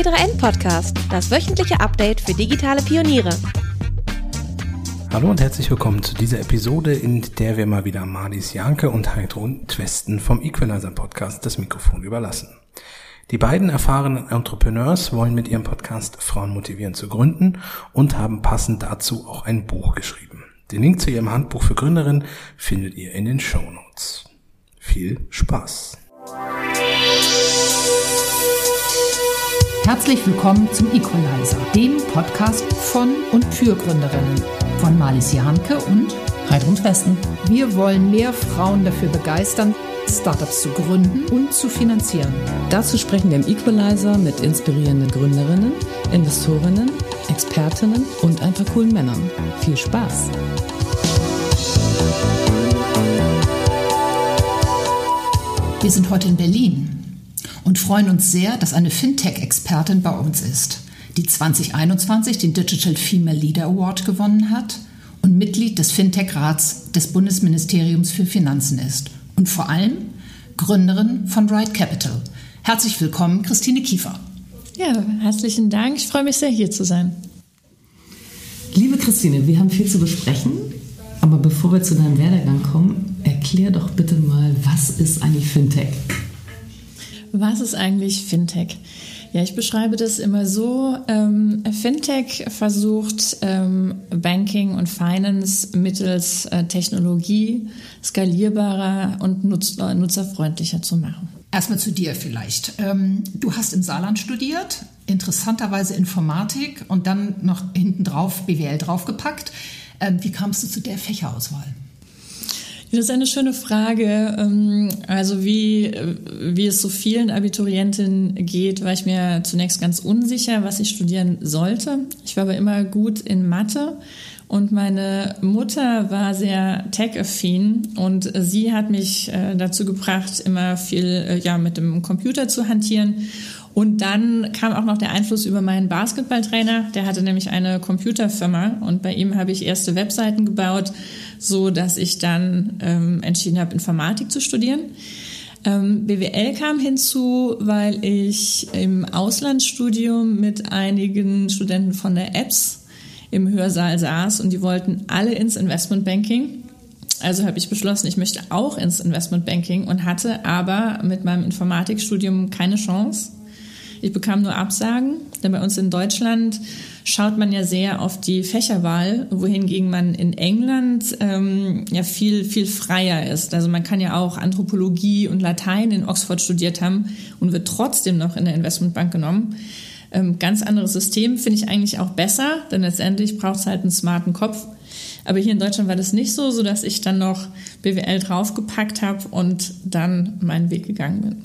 T3N Podcast, das wöchentliche Update für digitale Pioniere. Hallo und herzlich willkommen zu dieser Episode, in der wir mal wieder Marlies Janke und Heidrun Twesten vom Equalizer Podcast das Mikrofon überlassen. Die beiden erfahrenen Entrepreneurs wollen mit ihrem Podcast Frauen motivieren zu gründen und haben passend dazu auch ein Buch geschrieben. Den Link zu ihrem Handbuch für Gründerinnen findet ihr in den Show Notes. Viel Spaß! Herzlich willkommen zum Equalizer, dem Podcast von und für Gründerinnen von Marlies Jahnke und Heidrun Westen. Wir wollen mehr Frauen dafür begeistern, Startups zu gründen und zu finanzieren. Dazu sprechen wir im Equalizer mit inspirierenden Gründerinnen, Investorinnen, Expertinnen und ein paar coolen Männern. Viel Spaß! Wir sind heute in Berlin und freuen uns sehr, dass eine Fintech-Expertin bei uns ist, die 2021 den Digital Female Leader Award gewonnen hat und Mitglied des Fintech-Rats des Bundesministeriums für Finanzen ist und vor allem Gründerin von Right Capital. Herzlich willkommen, Christine Kiefer. Ja, herzlichen Dank. Ich freue mich sehr, hier zu sein. Liebe Christine, wir haben viel zu besprechen, aber bevor wir zu deinem Werdegang kommen, erklär doch bitte mal, was ist eigentlich Fintech? Was ist eigentlich Fintech? Ja, ich beschreibe das immer so. Ähm, Fintech versucht ähm, Banking und Finance mittels äh, Technologie skalierbarer und nutz äh, nutzerfreundlicher zu machen. Erstmal zu dir vielleicht. Ähm, du hast im Saarland studiert, interessanterweise Informatik und dann noch hinten drauf BWL draufgepackt. Ähm, wie kamst du zu der Fächerauswahl? Das ist eine schöne Frage. Ähm, also wie, wie es so vielen Abiturientinnen geht, war ich mir zunächst ganz unsicher, was ich studieren sollte. Ich war aber immer gut in Mathe und meine Mutter war sehr tech-affin und sie hat mich äh, dazu gebracht, immer viel äh, ja, mit dem Computer zu hantieren. Und dann kam auch noch der Einfluss über meinen Basketballtrainer. Der hatte nämlich eine Computerfirma und bei ihm habe ich erste Webseiten gebaut, so dass ich dann ähm, entschieden habe, Informatik zu studieren. Ähm, BWL kam hinzu, weil ich im Auslandsstudium mit einigen Studenten von der EBS im Hörsaal saß und die wollten alle ins Investmentbanking. Also habe ich beschlossen, ich möchte auch ins Investmentbanking und hatte aber mit meinem Informatikstudium keine Chance. Ich bekam nur Absagen, denn bei uns in Deutschland schaut man ja sehr auf die Fächerwahl, wohingegen man in England ähm, ja viel, viel freier ist. Also man kann ja auch Anthropologie und Latein in Oxford studiert haben und wird trotzdem noch in der Investmentbank genommen. Ähm, ganz anderes System finde ich eigentlich auch besser, denn letztendlich braucht es halt einen smarten Kopf. Aber hier in Deutschland war das nicht so, sodass ich dann noch BWL draufgepackt habe und dann meinen Weg gegangen bin.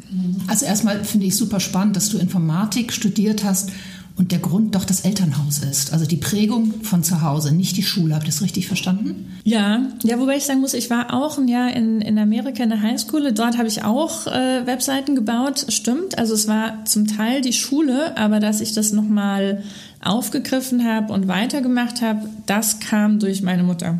Also erstmal finde ich super spannend, dass du Informatik studiert hast und der Grund doch das Elternhaus ist. Also die Prägung von zu Hause, nicht die Schule. Habt ihr das richtig verstanden? Ja, ja, wobei ich sagen muss, ich war auch ein Jahr in, in Amerika in der Highschool. Dort habe ich auch äh, Webseiten gebaut. Stimmt. Also es war zum Teil die Schule, aber dass ich das nochmal aufgegriffen habe und weitergemacht habe, das kam durch meine Mutter.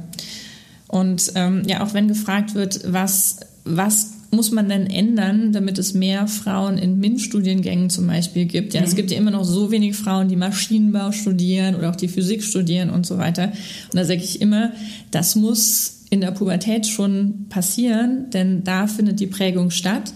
Und ähm, ja, auch wenn gefragt wird, was, was muss man denn ändern, damit es mehr Frauen in MINT-Studiengängen zum Beispiel gibt? Ja, mhm. es gibt ja immer noch so wenig Frauen, die Maschinenbau studieren oder auch die Physik studieren und so weiter. Und da sage ich immer, das muss in der Pubertät schon passieren, denn da findet die Prägung statt.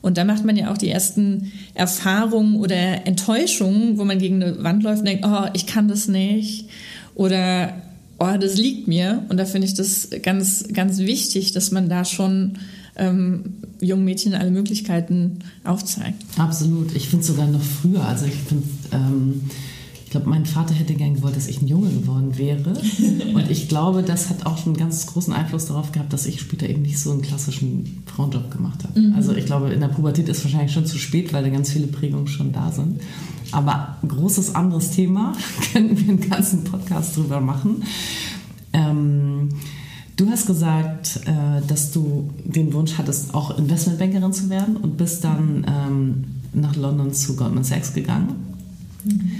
Und da macht man ja auch die ersten Erfahrungen oder Enttäuschungen, wo man gegen eine Wand läuft und denkt, oh, ich kann das nicht. Oder, oh, das liegt mir. Und da finde ich das ganz, ganz wichtig, dass man da schon ähm, jungen Mädchen alle Möglichkeiten aufzeigt. Absolut. Ich finde sogar noch früher. Also ich finde, ähm, ich glaube, mein Vater hätte gern gewollt, dass ich ein Junge geworden wäre. Und ich glaube, das hat auch einen ganz großen Einfluss darauf gehabt, dass ich später eben nicht so einen klassischen Frauenjob gemacht habe. Mhm. Also ich glaube, in der Pubertät ist wahrscheinlich schon zu spät, weil da ganz viele Prägungen schon da sind. Aber großes anderes Thema, können wir einen ganzen Podcast drüber machen. Ähm, Du hast gesagt, äh, dass du den Wunsch hattest, auch Investmentbankerin zu werden und bist dann ähm, nach London zu Goldman Sachs gegangen. Mhm.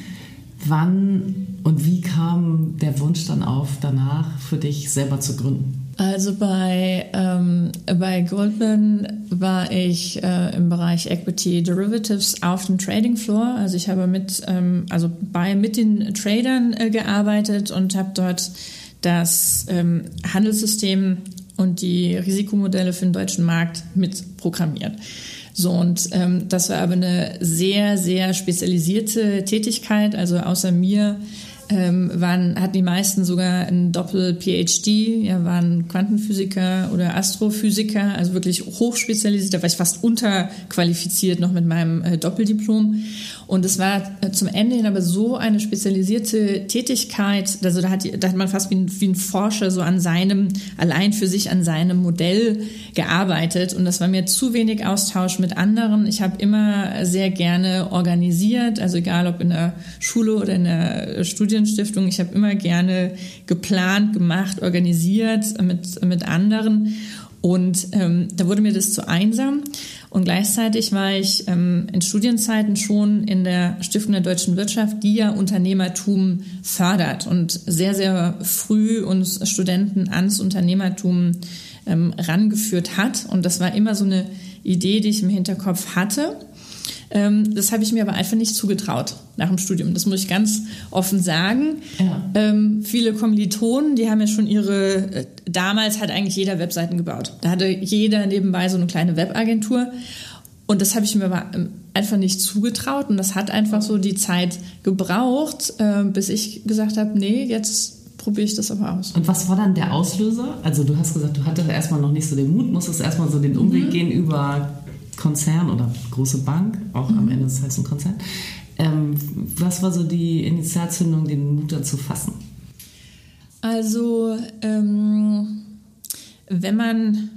Wann und wie kam der Wunsch dann auf, danach für dich selber zu gründen? Also bei, ähm, bei Goldman war ich äh, im Bereich Equity Derivatives auf dem Trading Floor. Also ich habe mit, ähm, also bei mit den Tradern äh, gearbeitet und habe dort das ähm, Handelssystem und die Risikomodelle für den deutschen Markt mit programmiert. So, und ähm, das war aber eine sehr, sehr spezialisierte Tätigkeit. Also außer mir ähm, waren, hatten die meisten sogar ein Doppel-PhD, ja, waren Quantenphysiker oder Astrophysiker, also wirklich hochspezialisiert. Da war ich fast unterqualifiziert noch mit meinem äh, Doppeldiplom. Und es war zum Ende hin aber so eine spezialisierte Tätigkeit, also da hat, da hat man fast wie ein, wie ein Forscher so an seinem, allein für sich an seinem Modell gearbeitet. Und das war mir zu wenig Austausch mit anderen. Ich habe immer sehr gerne organisiert, also egal ob in der Schule oder in der Studienstiftung, ich habe immer gerne geplant, gemacht, organisiert mit, mit anderen. Und ähm, da wurde mir das zu einsam. Und gleichzeitig war ich ähm, in Studienzeiten schon in der Stiftung der deutschen Wirtschaft, die ja Unternehmertum fördert und sehr, sehr früh uns Studenten ans Unternehmertum ähm, rangeführt hat. Und das war immer so eine Idee, die ich im Hinterkopf hatte. Ähm, das habe ich mir aber einfach nicht zugetraut nach dem Studium. Das muss ich ganz offen sagen. Ja. Ähm, viele Kommilitonen, die haben ja schon ihre, äh, damals hat eigentlich jeder Webseiten gebaut. Da hatte jeder nebenbei so eine kleine Webagentur. Und das habe ich mir aber ähm, einfach nicht zugetraut. Und das hat einfach so die Zeit gebraucht, äh, bis ich gesagt habe, nee, jetzt probiere ich das aber aus. Und was war dann der Auslöser? Also du hast gesagt, du hattest erstmal noch nicht so den Mut, musstest erstmal so den Umweg mhm. gehen über Konzern oder große Bank, auch mhm. am Ende des Tages ein Konzern. Ähm, was war so die Initialzündung, den Mut dazu fassen? Also, ähm, wenn man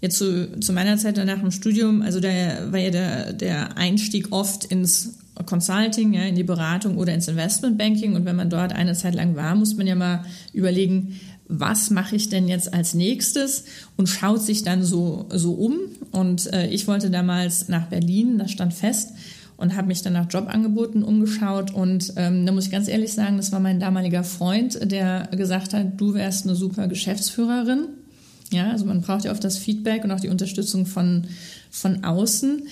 jetzt zu, zu meiner Zeit nach dem Studium, also da war ja der, der Einstieg oft ins Consulting, ja, in die Beratung oder ins Investmentbanking. Und wenn man dort eine Zeit lang war, muss man ja mal überlegen, was mache ich denn jetzt als nächstes und schaut sich dann so, so um. Und äh, ich wollte damals nach Berlin, das stand fest und habe mich dann nach Jobangeboten umgeschaut. Und ähm, da muss ich ganz ehrlich sagen, das war mein damaliger Freund, der gesagt hat, du wärst eine super Geschäftsführerin. Ja, also man braucht ja oft das Feedback und auch die Unterstützung von, von außen.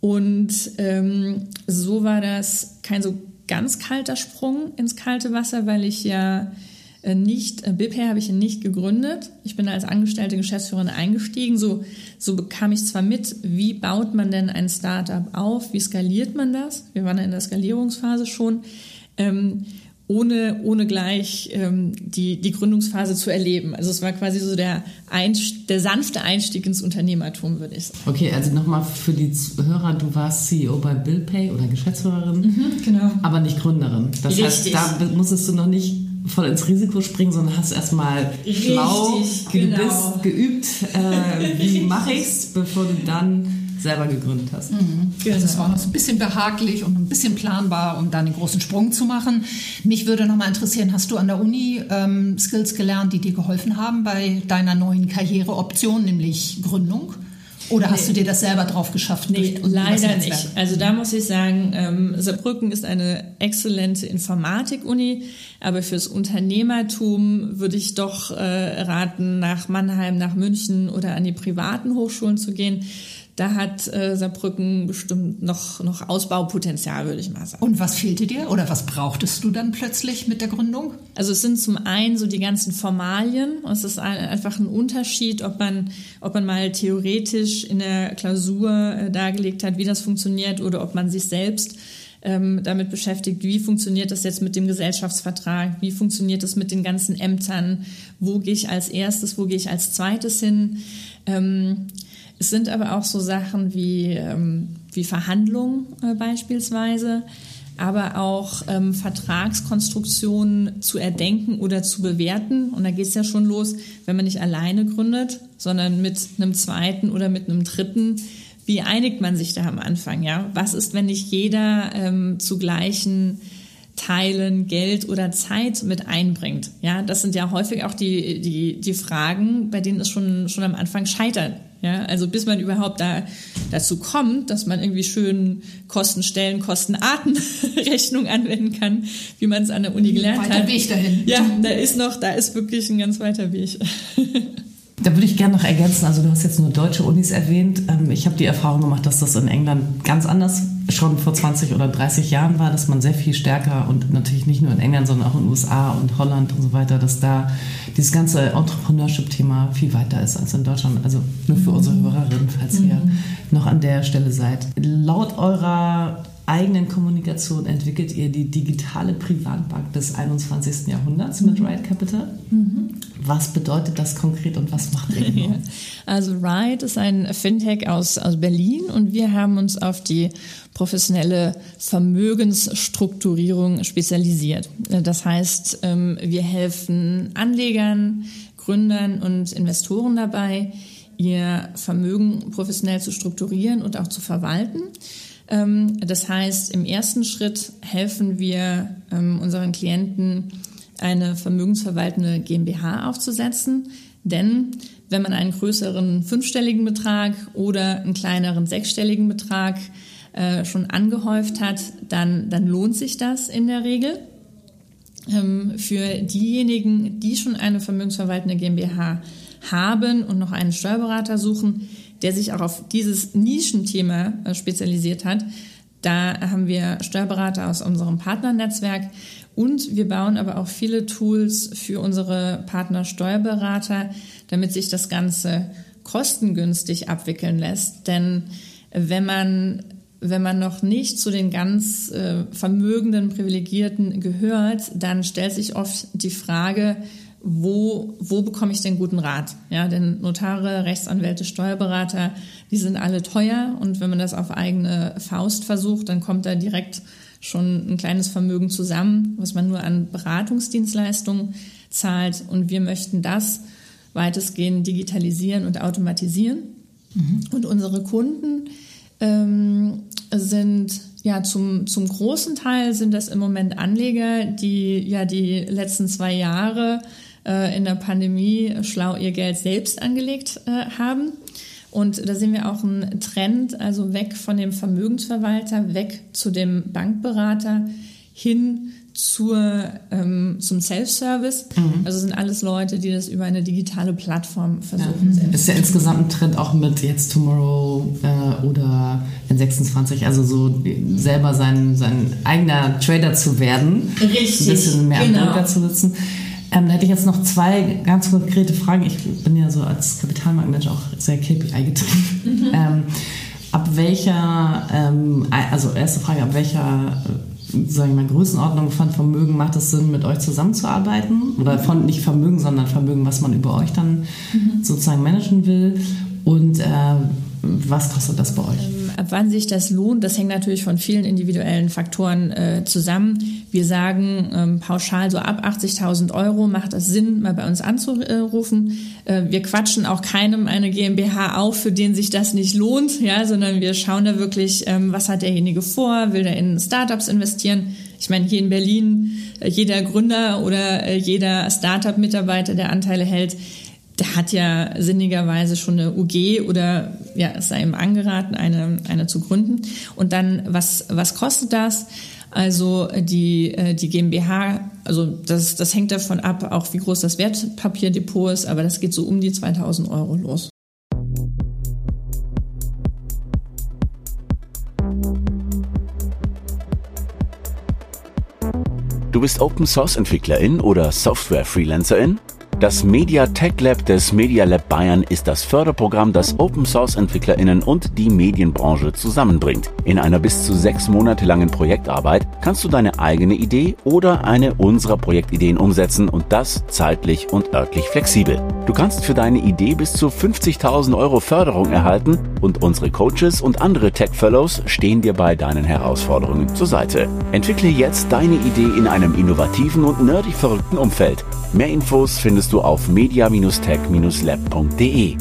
Und ähm, so war das kein so ganz kalter Sprung ins kalte Wasser, weil ich ja nicht, äh, BPR habe ich nicht gegründet. Ich bin als angestellte Geschäftsführerin eingestiegen. So, so bekam ich zwar mit, wie baut man denn ein Startup auf, wie skaliert man das? Wir waren in der Skalierungsphase schon. Ähm, ohne, ohne gleich ähm, die, die Gründungsphase zu erleben. Also es war quasi so der, Einst der sanfte Einstieg ins Unternehmertum, würde ich sagen. Okay, also nochmal für die Hörer, du warst CEO bei BillPay oder Geschäftsführerin, mhm, genau. aber nicht Gründerin. Das Richtig. heißt, da musstest du noch nicht voll ins Risiko springen, sondern hast erstmal schlau, genau. geübt, äh, wie mache ich's, bevor du dann selber gegründet hast. Mhm. Genau. Also es war noch so ein bisschen behaglich und ein bisschen planbar, um dann den großen Sprung zu machen. Mich würde noch mal interessieren, hast du an der Uni ähm, Skills gelernt, die dir geholfen haben bei deiner neuen Karriereoption, nämlich Gründung? Oder hast nee. du dir das selber drauf geschafft? Nee, leider nicht. Also da muss ich sagen, ähm, Saarbrücken ist eine exzellente Informatik-Uni, aber fürs Unternehmertum würde ich doch äh, raten, nach Mannheim, nach München oder an die privaten Hochschulen zu gehen. Da hat äh, Saarbrücken bestimmt noch, noch Ausbaupotenzial, würde ich mal sagen. Und was fehlte dir oder was brauchtest du dann plötzlich mit der Gründung? Also es sind zum einen so die ganzen Formalien. Es ist ein, einfach ein Unterschied, ob man, ob man mal theoretisch in der Klausur äh, dargelegt hat, wie das funktioniert oder ob man sich selbst ähm, damit beschäftigt, wie funktioniert das jetzt mit dem Gesellschaftsvertrag, wie funktioniert das mit den ganzen Ämtern, wo gehe ich als erstes, wo gehe ich als zweites hin. Es sind aber auch so Sachen wie, ähm, wie Verhandlungen äh, beispielsweise, aber auch ähm, Vertragskonstruktionen zu erdenken oder zu bewerten. Und da geht es ja schon los, wenn man nicht alleine gründet, sondern mit einem zweiten oder mit einem dritten. Wie einigt man sich da am Anfang? Ja, was ist, wenn nicht jeder ähm, zu gleichen Teilen Geld oder Zeit mit einbringt. Ja, das sind ja häufig auch die, die, die Fragen, bei denen es schon, schon am Anfang scheitert. Ja, also bis man überhaupt da, dazu kommt, dass man irgendwie schön Kostenstellen, Kostenartenrechnung anwenden kann, wie man es an der Uni gelernt weiter hat. Weg dahin. Ja, da ist noch, da ist wirklich ein ganz weiter Weg. Da würde ich gerne noch ergänzen, also du hast jetzt nur deutsche Unis erwähnt. Ähm, ich habe die Erfahrung gemacht, dass das in England ganz anders schon vor 20 oder 30 Jahren war, dass man sehr viel stärker und natürlich nicht nur in England, sondern auch in den USA und Holland und so weiter, dass da dieses ganze Entrepreneurship-Thema viel weiter ist als in Deutschland. Also nur für unsere Hörerinnen, falls ihr mhm. noch an der Stelle seid. Laut eurer eigenen Kommunikation entwickelt ihr die digitale Privatbank des 21. Jahrhunderts mit mhm. Ride Capital. Mhm. Was bedeutet das konkret und was macht ihr genau? Also Ride ist ein Fintech aus, aus Berlin und wir haben uns auf die professionelle Vermögensstrukturierung spezialisiert. Das heißt, ähm, wir helfen Anlegern, Gründern und Investoren dabei, ihr Vermögen professionell zu strukturieren und auch zu verwalten. Ähm, das heißt, im ersten Schritt helfen wir ähm, unseren Klienten, eine vermögensverwaltende GmbH aufzusetzen. Denn wenn man einen größeren fünfstelligen Betrag oder einen kleineren sechsstelligen Betrag äh, schon angehäuft hat, dann, dann lohnt sich das in der Regel. Ähm, für diejenigen, die schon eine vermögensverwaltende GmbH haben und noch einen Steuerberater suchen, der sich auch auf dieses Nischenthema äh, spezialisiert hat. Da haben wir Steuerberater aus unserem Partnernetzwerk und wir bauen aber auch viele Tools für unsere Partner Steuerberater, damit sich das Ganze kostengünstig abwickeln lässt. Denn wenn man wenn man noch nicht zu den ganz äh, vermögenden Privilegierten gehört, dann stellt sich oft die Frage, wo, wo bekomme ich denn guten Rat? Ja, denn Notare, Rechtsanwälte, Steuerberater, die sind alle teuer und wenn man das auf eigene Faust versucht, dann kommt da direkt schon ein kleines Vermögen zusammen, was man nur an Beratungsdienstleistungen zahlt und wir möchten das weitestgehend digitalisieren und automatisieren. Mhm. Und unsere Kunden ähm, sind ja zum, zum großen Teil sind das im Moment Anleger, die ja die letzten zwei Jahre äh, in der Pandemie schlau ihr Geld selbst angelegt äh, haben. Und da sehen wir auch einen Trend, also weg von dem Vermögensverwalter, weg zu dem Bankberater hin zur, ähm, zum Self-Service. Mhm. Also sind alles Leute, die das über eine digitale Plattform versuchen. Ja. Ist ja insgesamt ein Trend auch mit jetzt Tomorrow äh, oder N26, also so selber sein, sein eigener Trader zu werden. Richtig. Ein bisschen mehr genau. am Drucker zu sitzen. Ähm, da hätte ich jetzt noch zwei ganz konkrete Fragen. Ich bin ja so als Kapitalmarktmanager auch sehr KPI getrieben. Mhm. Ähm, ab welcher, ähm, also erste Frage, ab welcher sage ich mal, Größenordnung von Vermögen macht es Sinn, mit euch zusammenzuarbeiten? Oder von nicht Vermögen, sondern Vermögen, was man über euch dann mhm. sozusagen managen will? Und äh, was kostet das bei euch? Ab wann sich das lohnt, das hängt natürlich von vielen individuellen Faktoren äh, zusammen. Wir sagen ähm, pauschal so ab 80.000 Euro macht es Sinn, mal bei uns anzurufen. Äh, wir quatschen auch keinem eine GmbH auf, für den sich das nicht lohnt, ja, sondern wir schauen da wirklich, ähm, was hat derjenige vor, will er in Startups investieren. Ich meine, hier in Berlin, äh, jeder Gründer oder äh, jeder Startup-Mitarbeiter, der Anteile hält, der hat ja sinnigerweise schon eine UG oder ja, es sei ihm angeraten, eine, eine zu gründen. Und dann, was, was kostet das? Also die, äh, die GmbH, also das, das hängt davon ab, auch wie groß das Wertpapierdepot ist, aber das geht so um die 2000 Euro los. Du bist Open Source Entwicklerin oder Software Freelancerin? Das Media Tech Lab des Media Lab Bayern ist das Förderprogramm, das Open Source EntwicklerInnen und die Medienbranche zusammenbringt. In einer bis zu sechs Monate langen Projektarbeit kannst du deine eigene Idee oder eine unserer Projektideen umsetzen und das zeitlich und örtlich flexibel. Du kannst für deine Idee bis zu 50.000 Euro Förderung erhalten und unsere Coaches und andere Tech Fellows stehen dir bei deinen Herausforderungen zur Seite. Entwickle jetzt deine Idee in einem innovativen und nerdig verrückten Umfeld. Mehr Infos findest du auf media-tech-lab.de.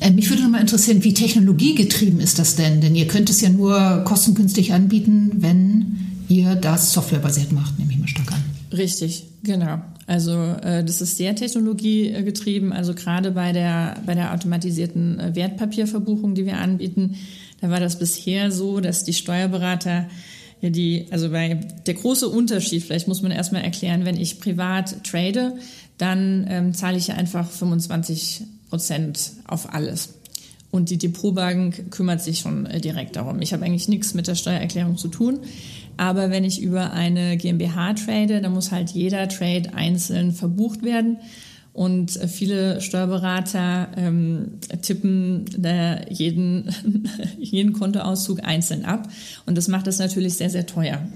Äh, mich würde noch mal interessieren, wie technologiegetrieben ist das denn? Denn ihr könnt es ja nur kostengünstig anbieten, wenn ihr das softwarebasiert macht, nehme ich mal stark an. Richtig, genau. Also äh, das ist sehr technologiegetrieben. Also gerade bei der, bei der automatisierten äh, Wertpapierverbuchung, die wir anbieten, da war das bisher so, dass die Steuerberater Ja, die, also bei der große Unterschied, vielleicht muss man erstmal erklären, wenn ich privat trade, dann ähm, zahle ich ja einfach 25 Prozent auf alles. Und die Depotbank kümmert sich schon äh, direkt darum. Ich habe eigentlich nichts mit der Steuererklärung zu tun. Aber wenn ich über eine GmbH trade, dann muss halt jeder Trade einzeln verbucht werden. Und viele Steuerberater ähm, tippen da jeden, jeden Kontoauszug einzeln ab. Und das macht das natürlich sehr, sehr teuer.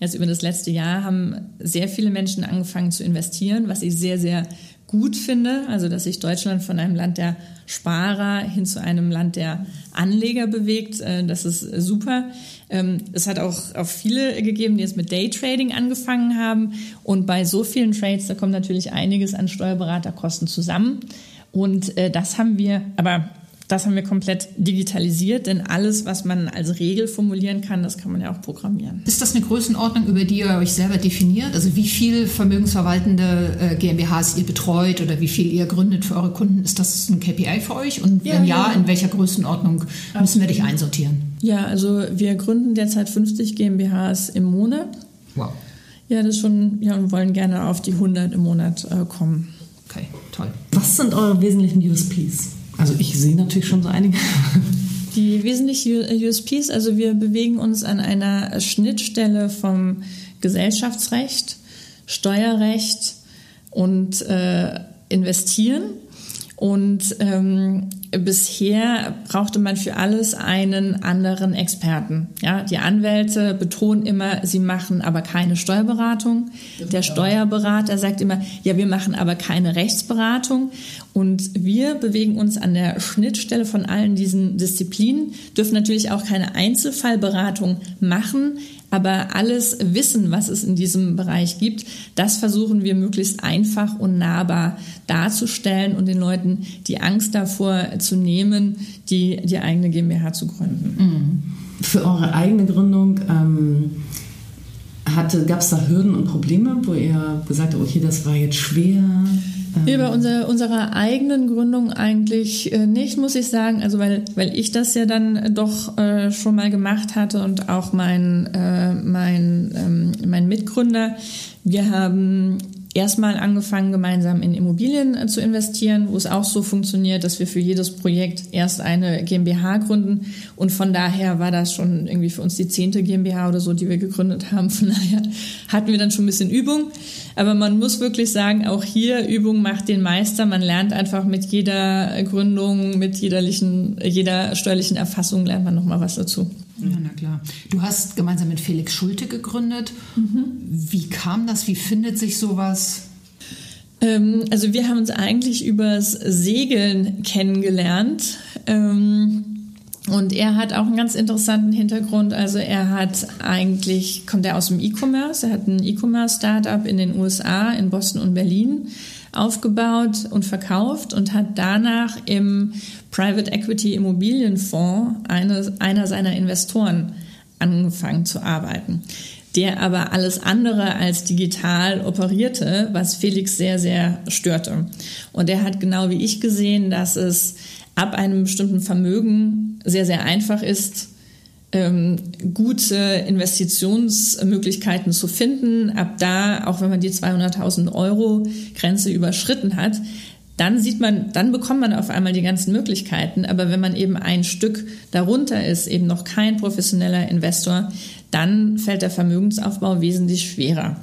Jetzt über das letzte Jahr haben sehr viele Menschen angefangen zu investieren, was ich sehr, sehr gut finde, also dass sich Deutschland von einem Land der Sparer hin zu einem Land der Anleger bewegt. Äh, das ist super. Ähm, es hat auch, auch viele gegeben, die jetzt mit Daytrading angefangen haben. Und bei so vielen Trades, da kommt natürlich einiges an Steuerberaterkosten zusammen. Und äh, das haben wir, aber das haben wir komplett digitalisiert, denn alles, was man als Regel formulieren kann, das kann man ja auch programmieren. Ist das eine Größenordnung, über die ihr euch selber definiert? Also wie viel vermögensverwaltende äh, GmbHs ihr betreut oder wie viel ihr gründet für eure Kunden? Ist das ein KPI für euch? Und wenn ja, ja in welcher Größenordnung müssen wir dich einsortieren? Ja, also wir gründen derzeit 50 GmbHs im Monat. Wow. Ja, das schon, ja, und wollen gerne auf die 100 im Monat äh, kommen. Okay, toll. Was sind eure wesentlichen USPs? Also ich sehe natürlich schon so einige. Die wesentlichen USPs, also wir bewegen uns an einer Schnittstelle vom Gesellschaftsrecht, Steuerrecht und äh, Investieren. Und ähm, bisher brauchte man für alles einen anderen Experten. Ja, die Anwälte betonen immer, sie machen aber keine Steuerberatung. Der Steuerberater sagt immer, ja, wir machen aber keine Rechtsberatung. Und wir bewegen uns an der Schnittstelle von allen diesen Disziplinen, dürfen natürlich auch keine Einzelfallberatung machen, aber alles Wissen, was es in diesem Bereich gibt, das versuchen wir möglichst einfach und nahbar darzustellen und den Leuten die Angst davor zu nehmen, die, die eigene GmbH zu gründen. Mhm. Für eure eigene Gründung ähm, gab es da Hürden und Probleme, wo ihr gesagt habt, okay, das war jetzt schwer? Nee, bei unserer, unserer eigenen Gründung eigentlich äh, nicht, muss ich sagen. Also weil, weil ich das ja dann doch äh, schon mal gemacht hatte und auch mein, äh, mein, ähm, mein Mitgründer. Wir haben erstmal angefangen, gemeinsam in Immobilien äh, zu investieren, wo es auch so funktioniert, dass wir für jedes Projekt erst eine GmbH gründen. Und von daher war das schon irgendwie für uns die zehnte GmbH oder so, die wir gegründet haben. Von daher hatten wir dann schon ein bisschen Übung. Aber man muss wirklich sagen, auch hier Übung macht den Meister. Man lernt einfach mit jeder Gründung, mit jederlichen, jeder steuerlichen Erfassung lernt man nochmal was dazu. Ja, na klar. Du hast gemeinsam mit Felix Schulte gegründet. Mhm. Wie kam das? Wie findet sich sowas? Ähm, also wir haben uns eigentlich übers Segeln kennengelernt. Ähm, und er hat auch einen ganz interessanten Hintergrund. Also er hat eigentlich, kommt er aus dem E-Commerce. Er hat ein E-Commerce-Startup in den USA, in Boston und Berlin aufgebaut und verkauft und hat danach im Private Equity Immobilienfonds eine, einer seiner Investoren angefangen zu arbeiten, der aber alles andere als digital operierte, was Felix sehr, sehr störte. Und er hat genau wie ich gesehen, dass es ab einem bestimmten Vermögen sehr, sehr einfach ist, ähm, gute Investitionsmöglichkeiten zu finden. Ab da, auch wenn man die 200.000 Euro Grenze überschritten hat, dann sieht man, dann bekommt man auf einmal die ganzen Möglichkeiten. Aber wenn man eben ein Stück darunter ist, eben noch kein professioneller Investor, dann fällt der Vermögensaufbau wesentlich schwerer.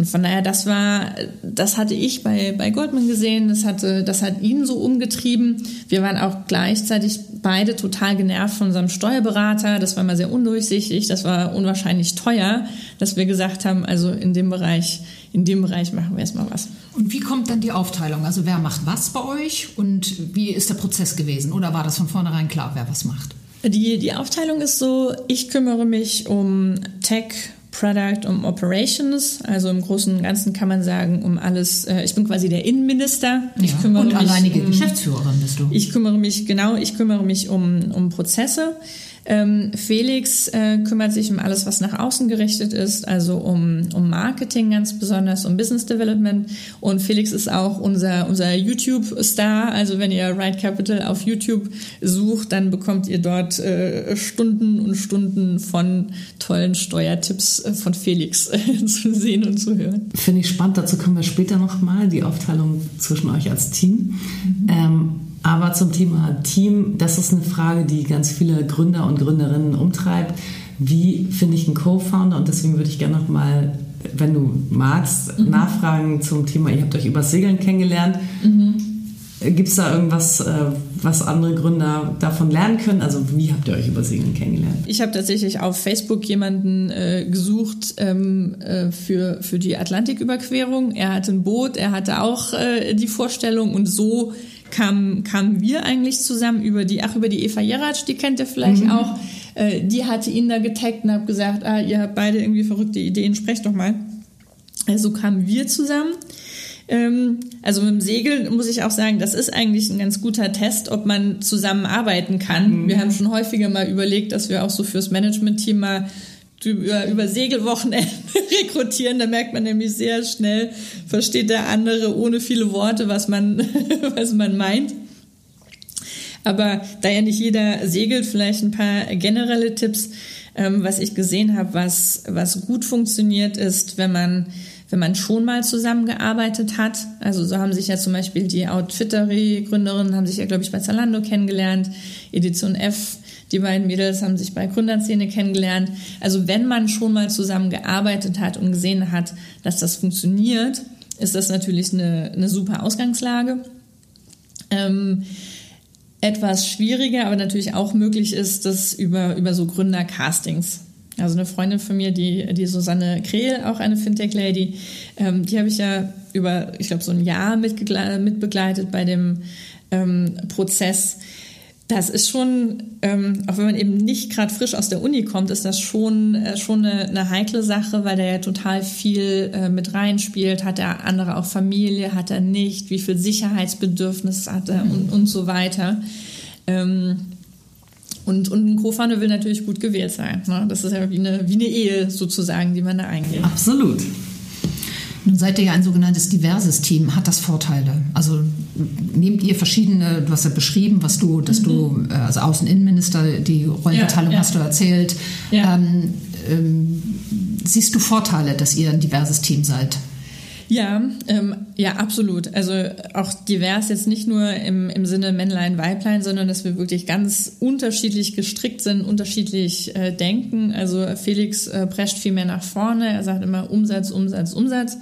Und von daher, das war, das hatte ich bei, bei Goldman gesehen, das hatte, das hat ihn so umgetrieben. Wir waren auch gleichzeitig beide total genervt von unserem Steuerberater. Das war mal sehr undurchsichtig, das war unwahrscheinlich teuer, dass wir gesagt haben, also in dem Bereich, in dem Bereich machen wir erstmal was. Und wie kommt dann die Aufteilung? Also wer macht was bei euch und wie ist der Prozess gewesen? Oder war das von vornherein klar, wer was macht? Die, die Aufteilung ist so, ich kümmere mich um Tech, Product, um Operations. Also im Großen und Ganzen kann man sagen, um alles, äh, ich bin quasi der Innenminister. Ich ja, kümmere und mich alleinige um, Geschäftsführerin bist du. Ich kümmere mich, genau, ich kümmere mich um, um Prozesse. Ähm, Felix äh, kümmert sich um alles, was nach außen gerichtet ist, also um, um Marketing ganz besonders, um Business Development. Und Felix ist auch unser, unser YouTube-Star. Also wenn ihr Right Capital auf YouTube sucht, dann bekommt ihr dort äh, Stunden und Stunden von tollen Steuertipps äh, von Felix zu sehen und zu hören. Finde ich spannend. Dazu kommen wir später nochmal, die Aufteilung zwischen euch als Team. Mhm. Ähm, aber zum Thema Team, das ist eine Frage, die ganz viele Gründer und Gründerinnen umtreibt. Wie finde ich einen Co-Founder? Und deswegen würde ich gerne nochmal, wenn du magst, mhm. nachfragen zum Thema, ihr habt euch über Segeln kennengelernt. Mhm. Gibt es da irgendwas, äh, was andere Gründer davon lernen können? Also wie habt ihr euch über Segeln kennengelernt? Ich habe tatsächlich auf Facebook jemanden äh, gesucht ähm, äh, für, für die Atlantiküberquerung. Er hatte ein Boot, er hatte auch äh, die Vorstellung und so kamen, kamen wir eigentlich zusammen über die, ach, über die Eva Jeratsch, die kennt ihr vielleicht mhm. auch. Äh, die hatte ihn da getaggt und habe gesagt, ah, ihr habt beide irgendwie verrückte Ideen, sprecht doch mal. Also kamen wir zusammen. Ähm, also mit dem Segel muss ich auch sagen, das ist eigentlich ein ganz guter Test, ob man zusammenarbeiten kann. Mhm. Wir haben schon häufiger mal überlegt, dass wir auch so fürs Management-Team mal über, über Segelwochenende rekrutieren, da merkt man nämlich sehr schnell, versteht der andere ohne viele Worte, was man, was man meint. Aber da ja nicht jeder segelt, vielleicht ein paar generelle Tipps. Ähm, was ich gesehen habe, was, was gut funktioniert, ist, wenn man, wenn man schon mal zusammengearbeitet hat. Also so haben sich ja zum Beispiel die Outfittery-Gründerinnen, haben sich ja, glaube ich, bei Zalando kennengelernt, Edition F die beiden Mädels haben sich bei Gründerszene kennengelernt. Also wenn man schon mal zusammen gearbeitet hat und gesehen hat, dass das funktioniert, ist das natürlich eine, eine super Ausgangslage. Ähm, etwas schwieriger, aber natürlich auch möglich ist, das über, über so Gründercastings. Also eine Freundin von mir, die, die Susanne Krehl, auch eine Fintech-Lady, ähm, die habe ich ja über, ich glaube, so ein Jahr mitbegleitet bei dem ähm, Prozess das ist schon, ähm, auch wenn man eben nicht gerade frisch aus der Uni kommt, ist das schon, äh, schon eine, eine, heikle Sache, weil der ja total viel äh, mit reinspielt. Hat der andere auch Familie, hat er nicht, wie viel Sicherheitsbedürfnis hat er mhm. und, und so weiter. Ähm, und, und ein Co-Founder will natürlich gut gewählt sein. Ne? Das ist ja wie eine, wie eine Ehe sozusagen, die man da eingeht. Absolut. Nun seid ihr ja ein sogenanntes diverses Team. Hat das Vorteile? Also nehmt ihr verschiedene, du hast ja beschrieben, was du, dass mhm. du, äh, also Außeninnenminister, die Rollenverteilung ja, ja. hast du erzählt. Ja. Ähm, ähm, siehst du Vorteile, dass ihr ein diverses Team seid? Ja, ähm, ja, absolut. Also auch divers jetzt nicht nur im, im Sinne Männlein, Weiblein, sondern dass wir wirklich ganz unterschiedlich gestrickt sind, unterschiedlich äh, denken. Also Felix äh, prescht viel mehr nach vorne. Er sagt immer Umsatz, Umsatz, Umsatz.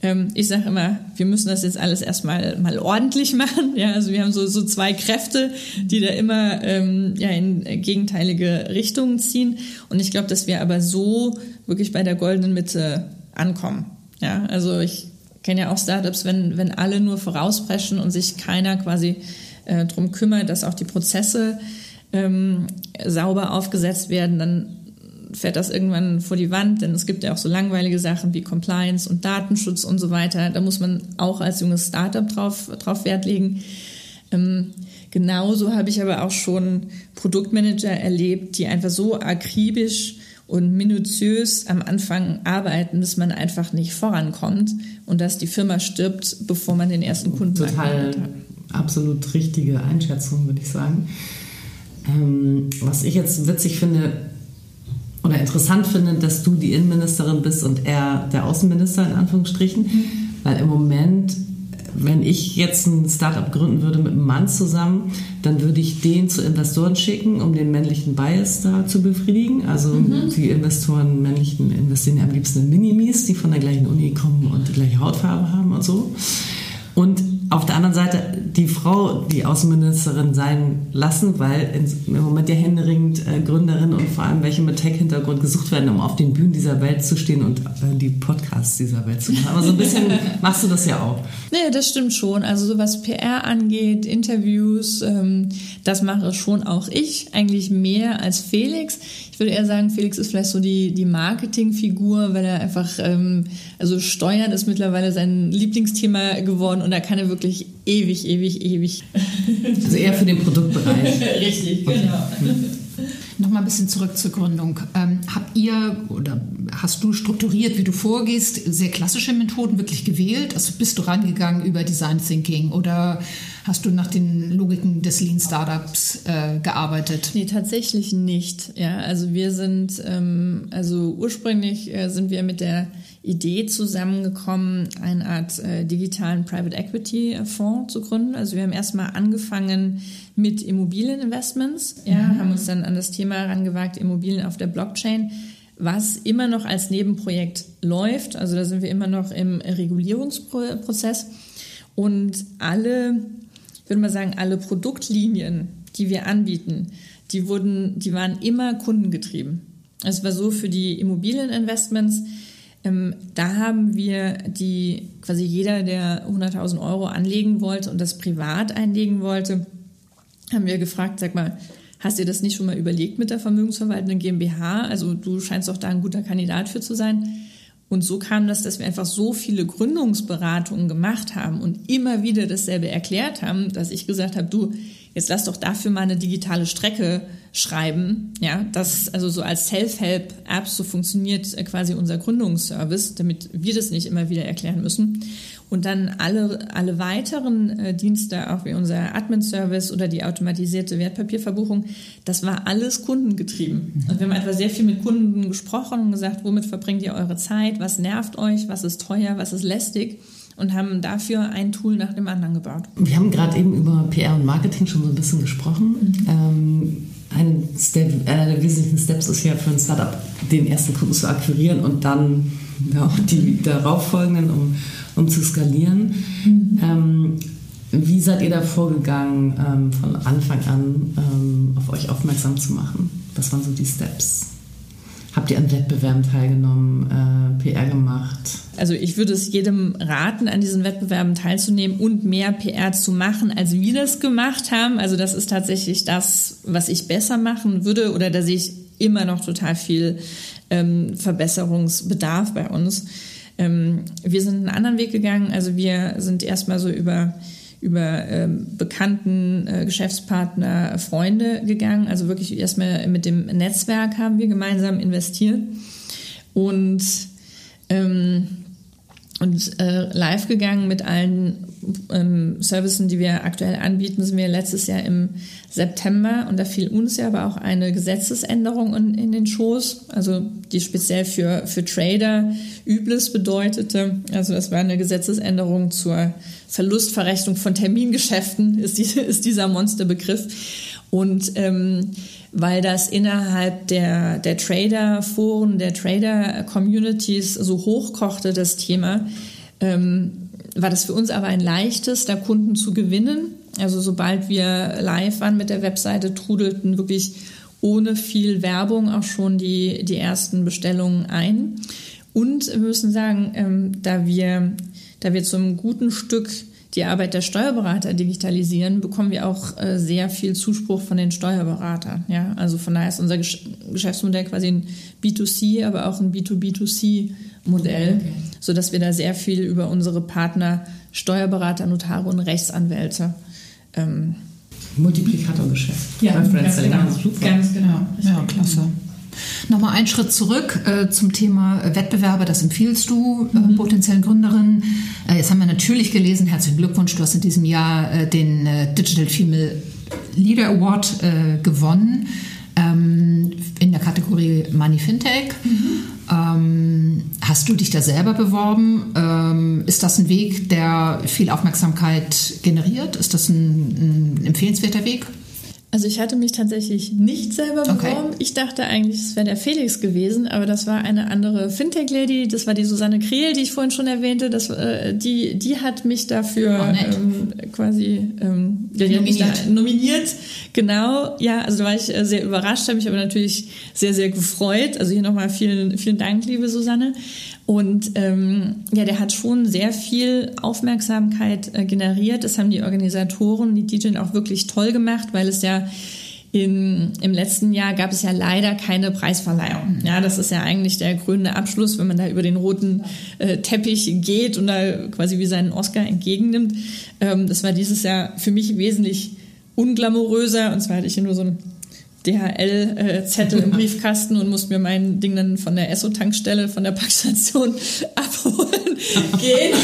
Ähm, ich sage immer, wir müssen das jetzt alles erstmal mal ordentlich machen. Ja, also wir haben so, so zwei Kräfte, die da immer ähm, ja, in gegenteilige Richtungen ziehen. Und ich glaube, dass wir aber so wirklich bei der goldenen Mitte ankommen. Ja, also ich kenne ja auch Startups, wenn, wenn alle nur vorauspreschen und sich keiner quasi äh, drum kümmert, dass auch die Prozesse ähm, sauber aufgesetzt werden, dann fährt das irgendwann vor die Wand, denn es gibt ja auch so langweilige Sachen wie Compliance und Datenschutz und so weiter. Da muss man auch als junges Startup drauf, drauf Wert legen. Ähm, genauso habe ich aber auch schon Produktmanager erlebt, die einfach so akribisch und minutiös am Anfang arbeiten, dass man einfach nicht vorankommt und dass die Firma stirbt, bevor man den ersten Kunden Total hat. absolut richtige Einschätzung, würde ich sagen. Ähm, was ich jetzt witzig finde oder interessant finde, dass du die Innenministerin bist und er der Außenminister in Anführungsstrichen, mhm. weil im Moment wenn ich jetzt ein Startup gründen würde mit einem Mann zusammen, dann würde ich den zu Investoren schicken, um den männlichen Bias da zu befriedigen. Also mhm. die Investoren, männlichen investieren ja am liebsten in Minimis, die von der gleichen Uni kommen und die gleiche Hautfarbe haben und so. Und auf der anderen Seite die Frau die Außenministerin sein lassen, weil im Moment ja händeringend äh, Gründerinnen und vor allem welche mit Tech-Hintergrund gesucht werden, um auf den Bühnen dieser Welt zu stehen und äh, die Podcasts dieser Welt zu machen. Aber so ein bisschen machst du das ja auch. Nee, das stimmt schon. Also so was PR angeht, Interviews, ähm, das mache schon auch ich, eigentlich mehr als Felix. Ich würde eher sagen, Felix ist vielleicht so die, die Marketingfigur, weil er einfach, ähm, also Steuern ist mittlerweile sein Lieblingsthema geworden und da kann er wirklich ewig, ewig, ewig. Also eher für den Produktbereich. Richtig, genau. Nochmal ein bisschen zurück zur Gründung. Ähm, habt ihr oder hast du strukturiert, wie du vorgehst, sehr klassische Methoden wirklich gewählt? Also bist du rangegangen über Design Thinking oder hast du nach den Logiken des Lean Startups äh, gearbeitet? Nee, tatsächlich nicht. Ja, also wir sind, ähm, also ursprünglich äh, sind wir mit der Idee zusammengekommen, eine Art äh, digitalen Private Equity Fonds zu gründen. Also wir haben erstmal angefangen mit Immobilieninvestments, ja, mhm. haben uns dann an das Thema herangewagt, Immobilien auf der Blockchain, was immer noch als Nebenprojekt läuft. Also da sind wir immer noch im Regulierungsprozess. Und alle, ich würde mal sagen, alle Produktlinien, die wir anbieten, die wurden, die waren immer kundengetrieben. Es war so für die Immobilieninvestments, ähm, da haben wir die, quasi jeder, der 100.000 Euro anlegen wollte und das privat einlegen wollte, haben wir gefragt, sag mal, hast du das nicht schon mal überlegt mit der vermögensverwaltenden GmbH? Also du scheinst doch da ein guter Kandidat für zu sein. Und so kam das, dass wir einfach so viele Gründungsberatungen gemacht haben und immer wieder dasselbe erklärt haben, dass ich gesagt habe, du, jetzt lass doch dafür mal eine digitale Strecke schreiben. Ja, das also so als Self-Help-Apps, so funktioniert äh, quasi unser Gründungsservice, damit wir das nicht immer wieder erklären müssen. Und dann alle, alle weiteren äh, Dienste, auch wie unser Admin-Service oder die automatisierte Wertpapierverbuchung, das war alles kundengetrieben. Und wir haben einfach sehr viel mit Kunden gesprochen und gesagt, womit verbringt ihr eure Zeit, was nervt euch, was ist teuer, was ist lästig und haben dafür ein Tool nach dem anderen gebaut. Wir haben gerade eben über PR und Marketing schon so ein bisschen gesprochen. Mhm. Ähm, ein Step, einer der wesentlichen Steps ist ja für ein Startup, den ersten Kunden zu akquirieren und dann ja, die darauffolgenden, um, um zu skalieren. Mhm. Ähm, wie seid ihr da vorgegangen, ähm, von Anfang an ähm, auf euch aufmerksam zu machen? Was waren so die Steps? Habt ihr an Wettbewerben teilgenommen, äh, PR gemacht? Also ich würde es jedem raten, an diesen Wettbewerben teilzunehmen und mehr PR zu machen, als wir das gemacht haben. Also das ist tatsächlich das, was ich besser machen würde oder da sehe ich immer noch total viel ähm, Verbesserungsbedarf bei uns. Ähm, wir sind einen anderen Weg gegangen. Also wir sind erstmal so über über ähm, bekannten äh, Geschäftspartner, Freunde gegangen. Also wirklich erstmal mit dem Netzwerk haben wir gemeinsam investiert und ähm, und äh, live gegangen mit allen ähm, Services, die wir aktuell anbieten, sind wir letztes Jahr im September und da fiel uns ja aber auch eine Gesetzesänderung in, in den Schoß, also die speziell für, für Trader Übles bedeutete. Also das war eine Gesetzesänderung zur Verlustverrechnung von Termingeschäften, ist, die, ist dieser Monsterbegriff. Und ähm, weil das innerhalb der, der Trader-Foren, der Trader-Communities so hochkochte, das Thema, ähm, war das für uns aber ein leichtes, da Kunden zu gewinnen. Also sobald wir live waren mit der Webseite, trudelten wirklich ohne viel Werbung auch schon die, die ersten Bestellungen ein. Und wir müssen sagen, ähm, da wir, da wir zum guten Stück die Arbeit der Steuerberater digitalisieren, bekommen wir auch äh, sehr viel Zuspruch von den Steuerberatern. Ja, also von daher ist unser Gesch Geschäftsmodell quasi ein B2C, aber auch ein B2B2C-Modell, okay. so dass wir da sehr viel über unsere Partner Steuerberater, Notare und Rechtsanwälte ähm, Multiplikatorgeschäft. Ja, ganz genau. ganz genau. Ja, klasse. Nochmal einen Schritt zurück äh, zum Thema Wettbewerbe. Das empfiehlst du äh, mhm. potenziellen Gründerinnen. Äh, jetzt haben wir natürlich gelesen, herzlichen Glückwunsch, du hast in diesem Jahr äh, den äh, Digital Female Leader Award äh, gewonnen ähm, in der Kategorie Money Fintech. Mhm. Ähm, hast du dich da selber beworben? Ähm, ist das ein Weg, der viel Aufmerksamkeit generiert? Ist das ein, ein empfehlenswerter Weg? Also ich hatte mich tatsächlich nicht selber beworben. Okay. Ich dachte eigentlich, es wäre der Felix gewesen, aber das war eine andere Fintech-Lady. Das war die Susanne Krehl, die ich vorhin schon erwähnte. Das, äh, die, die hat mich dafür oh, ähm, quasi ähm, nominiert. nominiert. Genau, ja, also da war ich äh, sehr überrascht, habe mich aber natürlich sehr, sehr gefreut. Also hier nochmal vielen, vielen Dank, liebe Susanne. Und ähm, ja, der hat schon sehr viel Aufmerksamkeit äh, generiert. Das haben die Organisatoren, die DJ auch wirklich toll gemacht, weil es ja in, Im letzten Jahr gab es ja leider keine Preisverleihung. Ja, das ist ja eigentlich der krönende Abschluss, wenn man da über den roten äh, Teppich geht und da quasi wie seinen Oscar entgegennimmt. Ähm, das war dieses Jahr für mich wesentlich unglamouröser. Und zwar hatte ich hier nur so ein DHL-Zettel im Briefkasten und musste mir mein Ding dann von der Esso-Tankstelle, von der Packstation abholen gehen.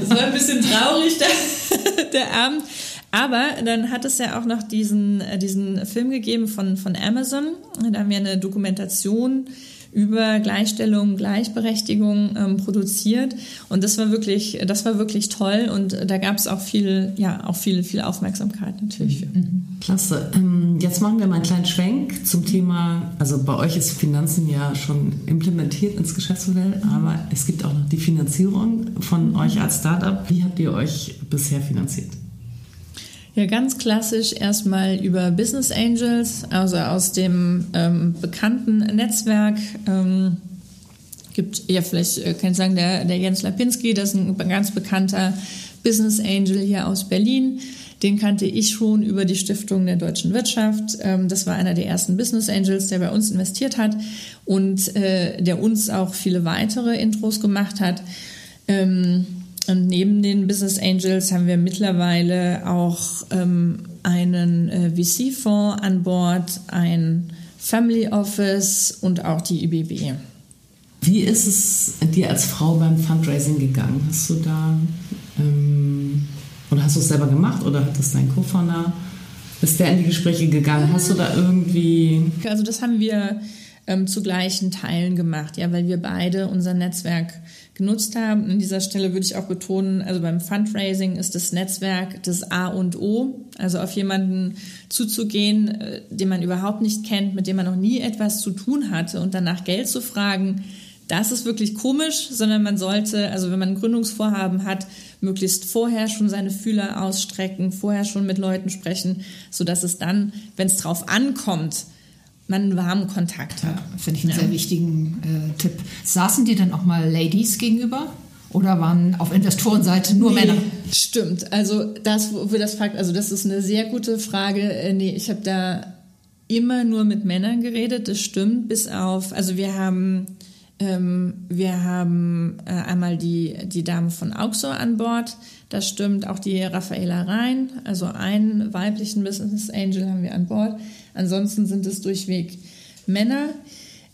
Das war ein bisschen traurig, der, der Abend. Aber dann hat es ja auch noch diesen, äh, diesen Film gegeben von, von Amazon. Da haben wir eine Dokumentation über Gleichstellung, Gleichberechtigung ähm, produziert. Und das war wirklich, das war wirklich toll. Und da gab es auch viel, ja, auch viel, viel Aufmerksamkeit natürlich. Mhm. Klasse. Ähm, jetzt machen wir mal einen kleinen Schwenk zum Thema, also bei euch ist Finanzen ja schon implementiert ins Geschäftsmodell, aber es gibt auch noch die Finanzierung von euch als Startup. Wie habt ihr euch bisher finanziert? Ja, ganz klassisch erstmal über Business Angels, also aus dem ähm, bekannten Netzwerk. Ähm, gibt ja vielleicht, äh, kann ich sagen, der, der Jens Lapinski, das ist ein ganz bekannter Business Angel hier aus Berlin. Den kannte ich schon über die Stiftung der deutschen Wirtschaft. Ähm, das war einer der ersten Business Angels, der bei uns investiert hat und äh, der uns auch viele weitere Intros gemacht hat. Ähm, und neben den Business Angels haben wir mittlerweile auch ähm, einen äh, VC-Fonds an Bord, ein Family Office und auch die IBB. Wie ist es dir als Frau beim Fundraising gegangen? Hast du da ähm, oder hast du es selber gemacht oder hat das dein Co-Founder? Ist der in die Gespräche gegangen? Hast du da irgendwie? Also das haben wir ähm, zu gleichen Teilen gemacht, ja, weil wir beide unser Netzwerk genutzt haben. An dieser Stelle würde ich auch betonen, also beim Fundraising ist das Netzwerk das A und O. Also auf jemanden zuzugehen, äh, den man überhaupt nicht kennt, mit dem man noch nie etwas zu tun hatte und danach Geld zu fragen, das ist wirklich komisch, sondern man sollte, also wenn man ein Gründungsvorhaben hat, möglichst vorher schon seine Fühler ausstrecken, vorher schon mit Leuten sprechen, sodass es dann, wenn es drauf ankommt, man einen warmen Kontakt hat. Ja, Finde ich einen ja. sehr wichtigen äh, Tipp. Saßen dir dann auch mal Ladies gegenüber? Oder waren auf Investorenseite nur nee, Männer? Stimmt. Also das, wo wir das fragt, also das ist eine sehr gute Frage. Äh, nee, ich habe da immer nur mit Männern geredet. Das stimmt. Bis auf, also wir haben ähm, wir haben äh, einmal die die Dame von Auxor an Bord. Das stimmt. Auch die Raffaela Rhein, also einen weiblichen Business Angel haben wir an Bord. Ansonsten sind es durchweg Männer.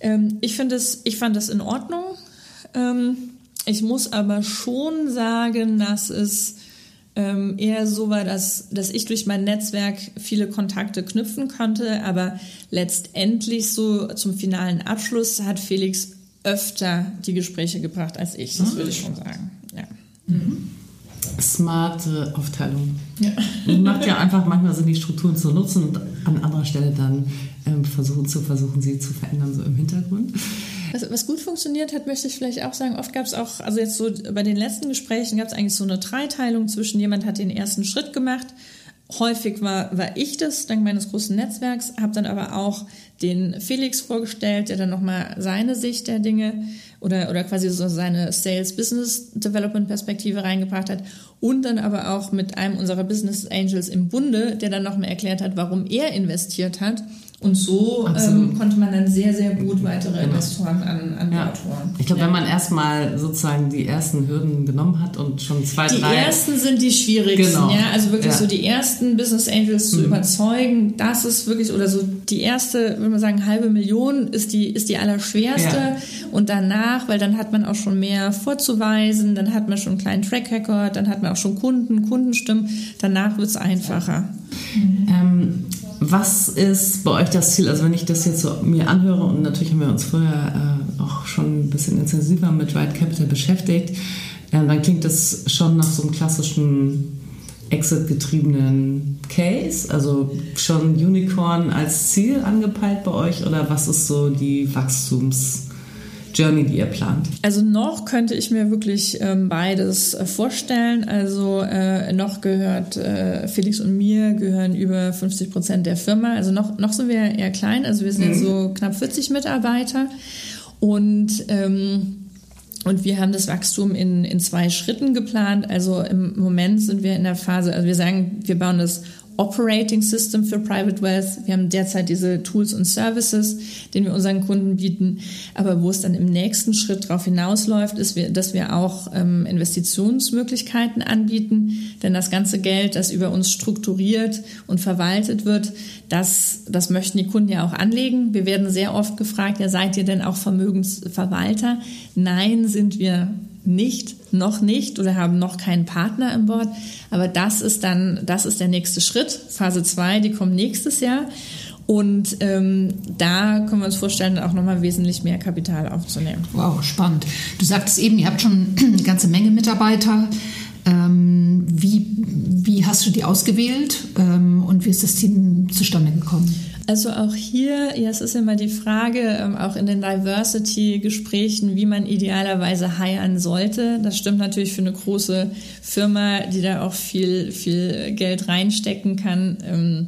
Ähm, ich, es, ich fand das in Ordnung. Ähm, ich muss aber schon sagen, dass es ähm, eher so war, dass, dass ich durch mein Netzwerk viele Kontakte knüpfen konnte, aber letztendlich so zum finalen Abschluss hat Felix öfter die Gespräche gebracht als ich, das würde ich schon sagen. Ja. Mhm smarte Aufteilung. Ja. Macht ja einfach manchmal Sinn, die Strukturen zu nutzen und an anderer Stelle dann ähm, versuchen zu versuchen, sie zu verändern, so im Hintergrund. Was, was gut funktioniert hat, möchte ich vielleicht auch sagen, oft gab es auch, also jetzt so bei den letzten Gesprächen gab es eigentlich so eine Dreiteilung zwischen jemand hat den ersten Schritt gemacht, häufig war, war ich das, dank meines großen Netzwerks, habe dann aber auch den Felix vorgestellt, der dann nochmal seine Sicht der Dinge oder, oder quasi so seine Sales-Business-Development-Perspektive reingebracht hat und dann aber auch mit einem unserer Business Angels im Bunde, der dann nochmal erklärt hat, warum er investiert hat und so ähm, konnte man dann sehr, sehr gut weitere genau. Investoren an, an ja. holen. Ich glaube, ja. wenn man erstmal sozusagen die ersten Hürden genommen hat und schon zwei, die drei... Die ersten sind die schwierigsten, genau. ja. Also wirklich ja. so die ersten Business Angels zu mhm. überzeugen, das ist wirklich, oder so die erste, würde man sagen, halbe Million ist die, ist die allerschwerste. Und danach, weil dann hat man auch schon mehr vorzuweisen, dann hat man schon einen kleinen Track Record, dann hat man auch schon Kunden, Kundenstimmen. Danach wird es einfacher. Mhm. Ähm, was ist bei euch das Ziel? Also wenn ich das jetzt so mir anhöre und natürlich haben wir uns vorher äh, auch schon ein bisschen intensiver mit White Capital beschäftigt, äh, dann klingt das schon nach so einem klassischen Exit-getriebenen Case, also schon Unicorn als Ziel angepeilt bei euch oder was ist so die Wachstums- Journey, die ihr plant? Also noch könnte ich mir wirklich ähm, beides äh, vorstellen. Also äh, noch gehört äh, Felix und mir gehören über 50 Prozent der Firma. Also noch, noch sind wir eher klein. Also wir sind mhm. so knapp 40 Mitarbeiter und ähm, und wir haben das Wachstum in, in zwei Schritten geplant. Also im Moment sind wir in der Phase, also wir sagen, wir bauen das Operating System für Private Wealth. Wir haben derzeit diese Tools und Services, den wir unseren Kunden bieten. Aber wo es dann im nächsten Schritt darauf hinausläuft, ist, dass wir auch ähm, Investitionsmöglichkeiten anbieten. Denn das ganze Geld, das über uns strukturiert und verwaltet wird, das, das möchten die Kunden ja auch anlegen. Wir werden sehr oft gefragt, ja, seid ihr denn auch Vermögensverwalter? Nein, sind wir nicht, noch nicht oder haben noch keinen Partner im Board. Aber das ist dann, das ist der nächste Schritt. Phase 2, die kommt nächstes Jahr. Und ähm, da können wir uns vorstellen, auch nochmal wesentlich mehr Kapital aufzunehmen. Wow, spannend. Du sagtest eben, ihr habt schon eine ganze Menge Mitarbeiter. Ähm, wie, wie hast du die ausgewählt ähm, und wie ist das Team zustande gekommen? Also auch hier, ja, es ist immer die Frage, ähm, auch in den Diversity-Gesprächen, wie man idealerweise hiren sollte. Das stimmt natürlich für eine große Firma, die da auch viel, viel Geld reinstecken kann, ähm,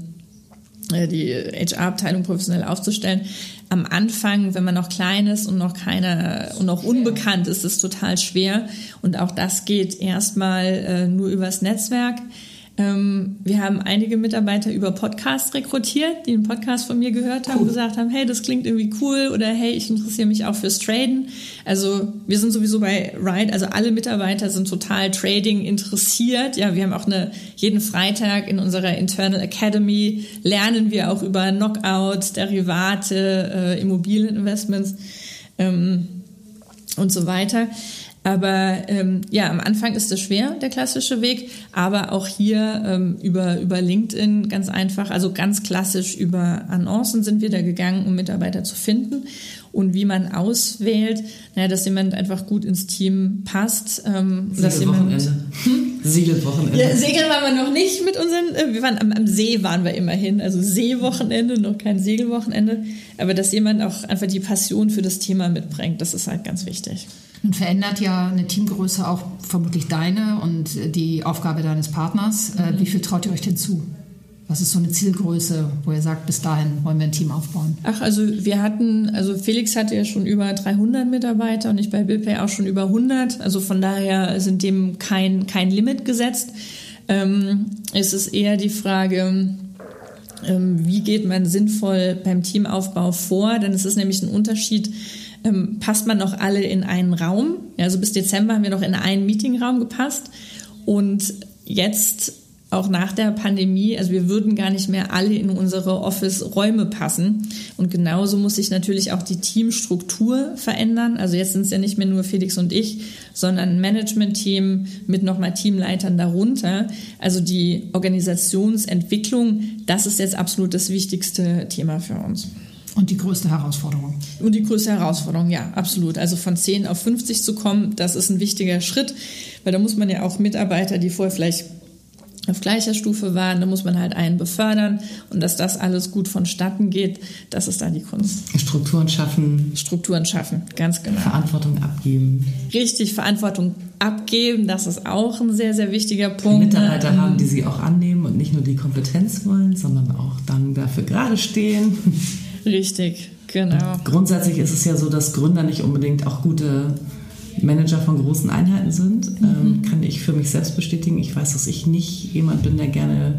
äh, die HR-Abteilung professionell aufzustellen. Am Anfang, wenn man noch klein ist und noch keine und noch unbekannt ist, ist es total schwer. Und auch das geht erstmal äh, nur übers Netzwerk. Ähm, wir haben einige Mitarbeiter über Podcasts rekrutiert, die einen Podcast von mir gehört haben, cool. gesagt haben, hey, das klingt irgendwie cool oder hey, ich interessiere mich auch fürs Traden. Also wir sind sowieso bei Ride, also alle Mitarbeiter sind total Trading interessiert. Ja, wir haben auch eine, jeden Freitag in unserer Internal Academy lernen wir auch über Knockouts, Derivate, äh, Immobilieninvestments ähm, und so weiter. Aber ähm, ja, am Anfang ist es schwer, der klassische Weg, aber auch hier ähm, über, über LinkedIn ganz einfach, also ganz klassisch über Annoncen sind wir da gegangen, um Mitarbeiter zu finden. Und wie man auswählt, naja, dass jemand einfach gut ins Team passt. Ähm, dass jemand, hm? Segelwochenende. Ja, segeln waren wir noch nicht mit unseren, äh, wir waren am, am See waren wir immerhin, also Seewochenende, noch kein Segelwochenende. Aber dass jemand auch einfach die Passion für das Thema mitbringt, das ist halt ganz wichtig. Nun verändert ja eine Teamgröße auch vermutlich deine und die Aufgabe deines Partners. Äh, mhm. Wie viel traut ihr euch denn zu? Was ist so eine Zielgröße, wo ihr sagt, bis dahin wollen wir ein Team aufbauen? Ach, also wir hatten, also Felix hatte ja schon über 300 Mitarbeiter und ich bei BillPay auch schon über 100. Also von daher sind dem kein, kein Limit gesetzt. Ähm, es ist eher die Frage, ähm, wie geht man sinnvoll beim Teamaufbau vor? Denn es ist nämlich ein Unterschied, ähm, passt man noch alle in einen Raum. Ja, also bis Dezember haben wir noch in einen Meetingraum gepasst. Und jetzt auch nach der Pandemie, also wir würden gar nicht mehr alle in unsere Office-Räume passen. Und genauso muss sich natürlich auch die Teamstruktur verändern. Also jetzt sind es ja nicht mehr nur Felix und ich, sondern ein Management-Team mit nochmal Teamleitern darunter. Also die Organisationsentwicklung, das ist jetzt absolut das wichtigste Thema für uns. Und die größte Herausforderung. Und die größte Herausforderung, ja, absolut. Also von 10 auf 50 zu kommen, das ist ein wichtiger Schritt, weil da muss man ja auch Mitarbeiter, die vorher vielleicht auf gleicher Stufe waren, da muss man halt einen befördern und dass das alles gut vonstatten geht, das ist dann die Kunst. Strukturen schaffen. Strukturen schaffen, ganz genau. Verantwortung abgeben. Richtig, Verantwortung abgeben, das ist auch ein sehr, sehr wichtiger Punkt. Die Mitarbeiter ähm, haben, die sie auch annehmen und nicht nur die Kompetenz wollen, sondern auch dann dafür gerade stehen. Richtig, genau. Und grundsätzlich ist es ja so, dass Gründer nicht unbedingt auch gute Manager von großen Einheiten sind. Mhm. Ähm, kann ich für mich selbst bestätigen. Ich weiß, dass ich nicht jemand bin, der gerne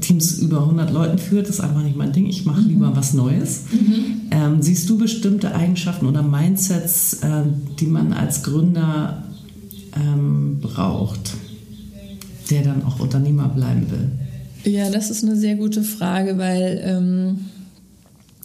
Teams über 100 Leuten führt. Das ist einfach nicht mein Ding. Ich mache mhm. lieber was Neues. Mhm. Ähm, siehst du bestimmte Eigenschaften oder Mindsets, äh, die man als Gründer ähm, braucht, der dann auch Unternehmer bleiben will? Ja, das ist eine sehr gute Frage, weil ähm,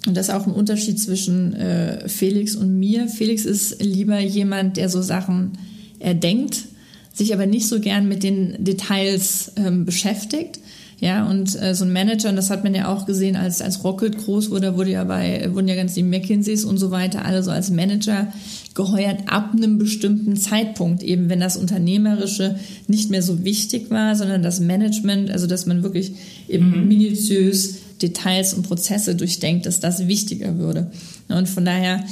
und das ist auch ein Unterschied zwischen äh, Felix und mir. Felix ist lieber jemand, der so Sachen erdenkt, sich aber nicht so gern mit den Details ähm, beschäftigt. Ja, und äh, so ein Manager, und das hat man ja auch gesehen, als, als Rocket groß wurde, wurde ja bei, wurden ja ganz die McKinseys und so weiter, alle so als Manager geheuert ab einem bestimmten Zeitpunkt, eben wenn das Unternehmerische nicht mehr so wichtig war, sondern das Management, also dass man wirklich eben mhm. minutiös Details und Prozesse durchdenkt, dass das wichtiger würde. Und von daher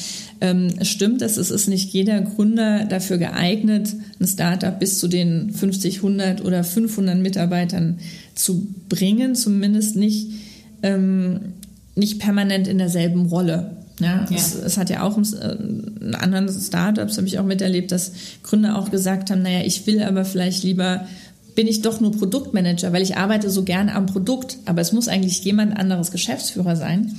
ähm, stimmt es, es ist nicht jeder Gründer dafür geeignet, ein Startup bis zu den 50, 100 oder 500 Mitarbeitern zu bringen, zumindest nicht, ähm, nicht permanent in derselben Rolle. Ja, ja. Es, es, hat ja auch äh, in anderen Startups, habe ich auch miterlebt, dass Gründer auch gesagt haben, naja, ich will aber vielleicht lieber bin ich doch nur Produktmanager, weil ich arbeite so gerne am Produkt, aber es muss eigentlich jemand anderes Geschäftsführer sein.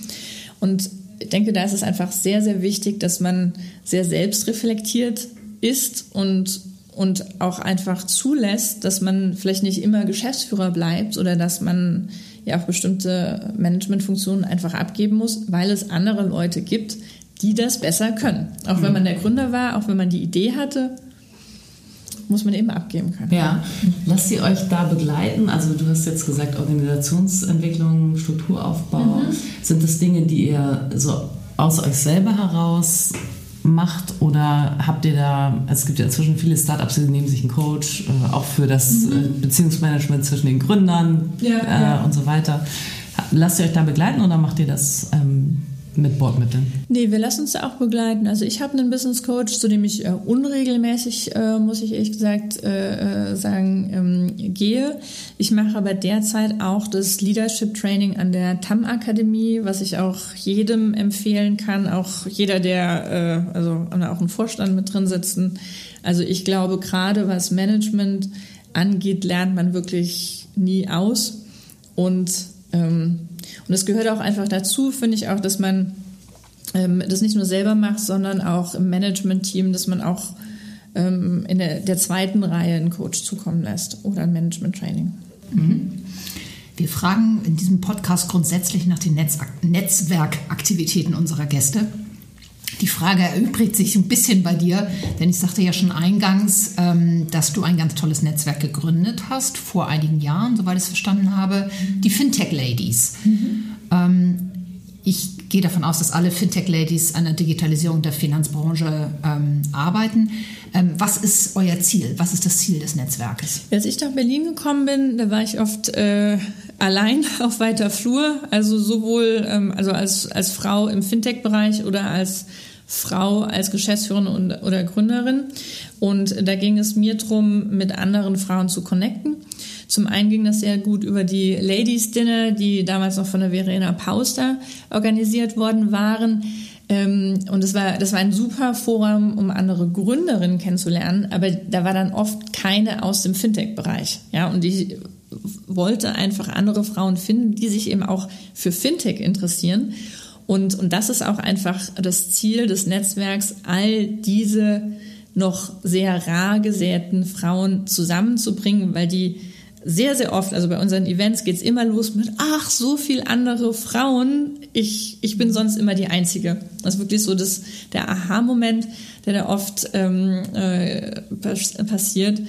Und ich denke, da ist es einfach sehr, sehr wichtig, dass man sehr selbstreflektiert ist und, und auch einfach zulässt, dass man vielleicht nicht immer Geschäftsführer bleibt oder dass man ja auch bestimmte Managementfunktionen einfach abgeben muss, weil es andere Leute gibt, die das besser können. Auch wenn man der Gründer war, auch wenn man die Idee hatte, muss man eben abgeben können. Ja, lasst ihr euch da begleiten? Also du hast jetzt gesagt Organisationsentwicklung, Strukturaufbau. Mhm. Sind das Dinge, die ihr so aus euch selber heraus macht oder habt ihr da, es gibt ja inzwischen viele Startups, die nehmen sich einen Coach, äh, auch für das mhm. Äh, Beziehungsmanagement zwischen den Gründern ja, äh, ja. und so weiter. Lasst ihr euch da begleiten oder macht ihr das ähm, mit Bordmitteln? Nee, wir lassen uns auch begleiten. Also ich habe einen Business Coach, zu dem ich äh, unregelmäßig, äh, muss ich ehrlich gesagt äh, äh sagen, ähm, gehe. Ich mache aber derzeit auch das Leadership Training an der TAM Akademie, was ich auch jedem empfehlen kann, auch jeder, der, äh, also auch im Vorstand mit drin sitzen. Also ich glaube, gerade was Management angeht, lernt man wirklich nie aus. Und ähm, und es gehört auch einfach dazu, finde ich auch, dass man ähm, das nicht nur selber macht, sondern auch im Management-Team, dass man auch ähm, in der, der, zweiten Reihe einen Coach zukommen lässt oder ein Management-Training. Mhm. Wir fragen in diesem Podcast grundsätzlich nach den Netz Netzwerkaktivitäten unserer Gäste. Die Frage erübrigt sich ein bisschen bei dir, denn ich sagte ja schon eingangs, ähm, dass du ein ganz tolles Netzwerk gegründet hast, vor einigen Jahren, soweit ich es verstanden habe, die Fintech Ladies. Mhm. Ähm, ich gehe davon aus, dass alle Fintech-Ladies an der Digitalisierung der Finanzbranche ähm, arbeiten. Was ist euer Ziel? Was ist das Ziel des Netzwerkes? Als ich nach Berlin gekommen bin, da war ich oft äh, allein auf weiter Flur, also sowohl ähm, also als, als Frau im Fintech-Bereich oder als Frau als Geschäftsführerin und, oder Gründerin. Und da ging es mir darum, mit anderen Frauen zu connecten. Zum einen ging das sehr gut über die Ladies Dinner, die damals noch von der Verena Pauster organisiert worden waren. Ähm, und das war, das war ein super Forum, um andere Gründerinnen kennenzulernen, aber da war dann oft keine aus dem Fintech-Bereich. Ja, und ich wollte einfach andere Frauen finden, die sich eben auch für Fintech interessieren. Und, und das ist auch einfach das Ziel des Netzwerks, all diese noch sehr rar gesäten Frauen zusammenzubringen, weil die sehr, sehr oft, also bei unseren Events geht's immer los mit, ach, so viel andere Frauen, ich, ich bin sonst immer die Einzige. Das ist wirklich so das, der Aha-Moment, der da oft ähm, äh, passiert.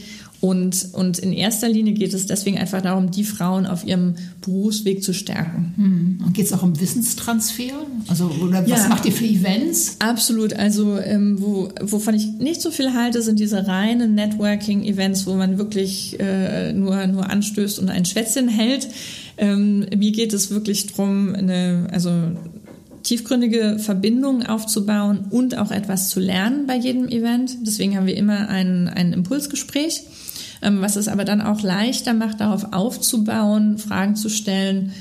Und, und in erster Linie geht es deswegen einfach darum, die Frauen auf ihrem Berufsweg zu stärken. Hm. Und geht es auch um Wissenstransfer? Also, oder was ja, macht ihr für Events? Absolut. Also, ähm, wo, wovon ich nicht so viel halte, sind diese reinen Networking-Events, wo man wirklich äh, nur, nur anstößt und ein Schwätzchen hält. Ähm, mir geht es wirklich darum, eine, also tiefgründige Verbindungen aufzubauen und auch etwas zu lernen bei jedem Event. Deswegen haben wir immer ein, ein Impulsgespräch was es aber dann auch leichter macht, darauf aufzubauen, Fragen zu stellen,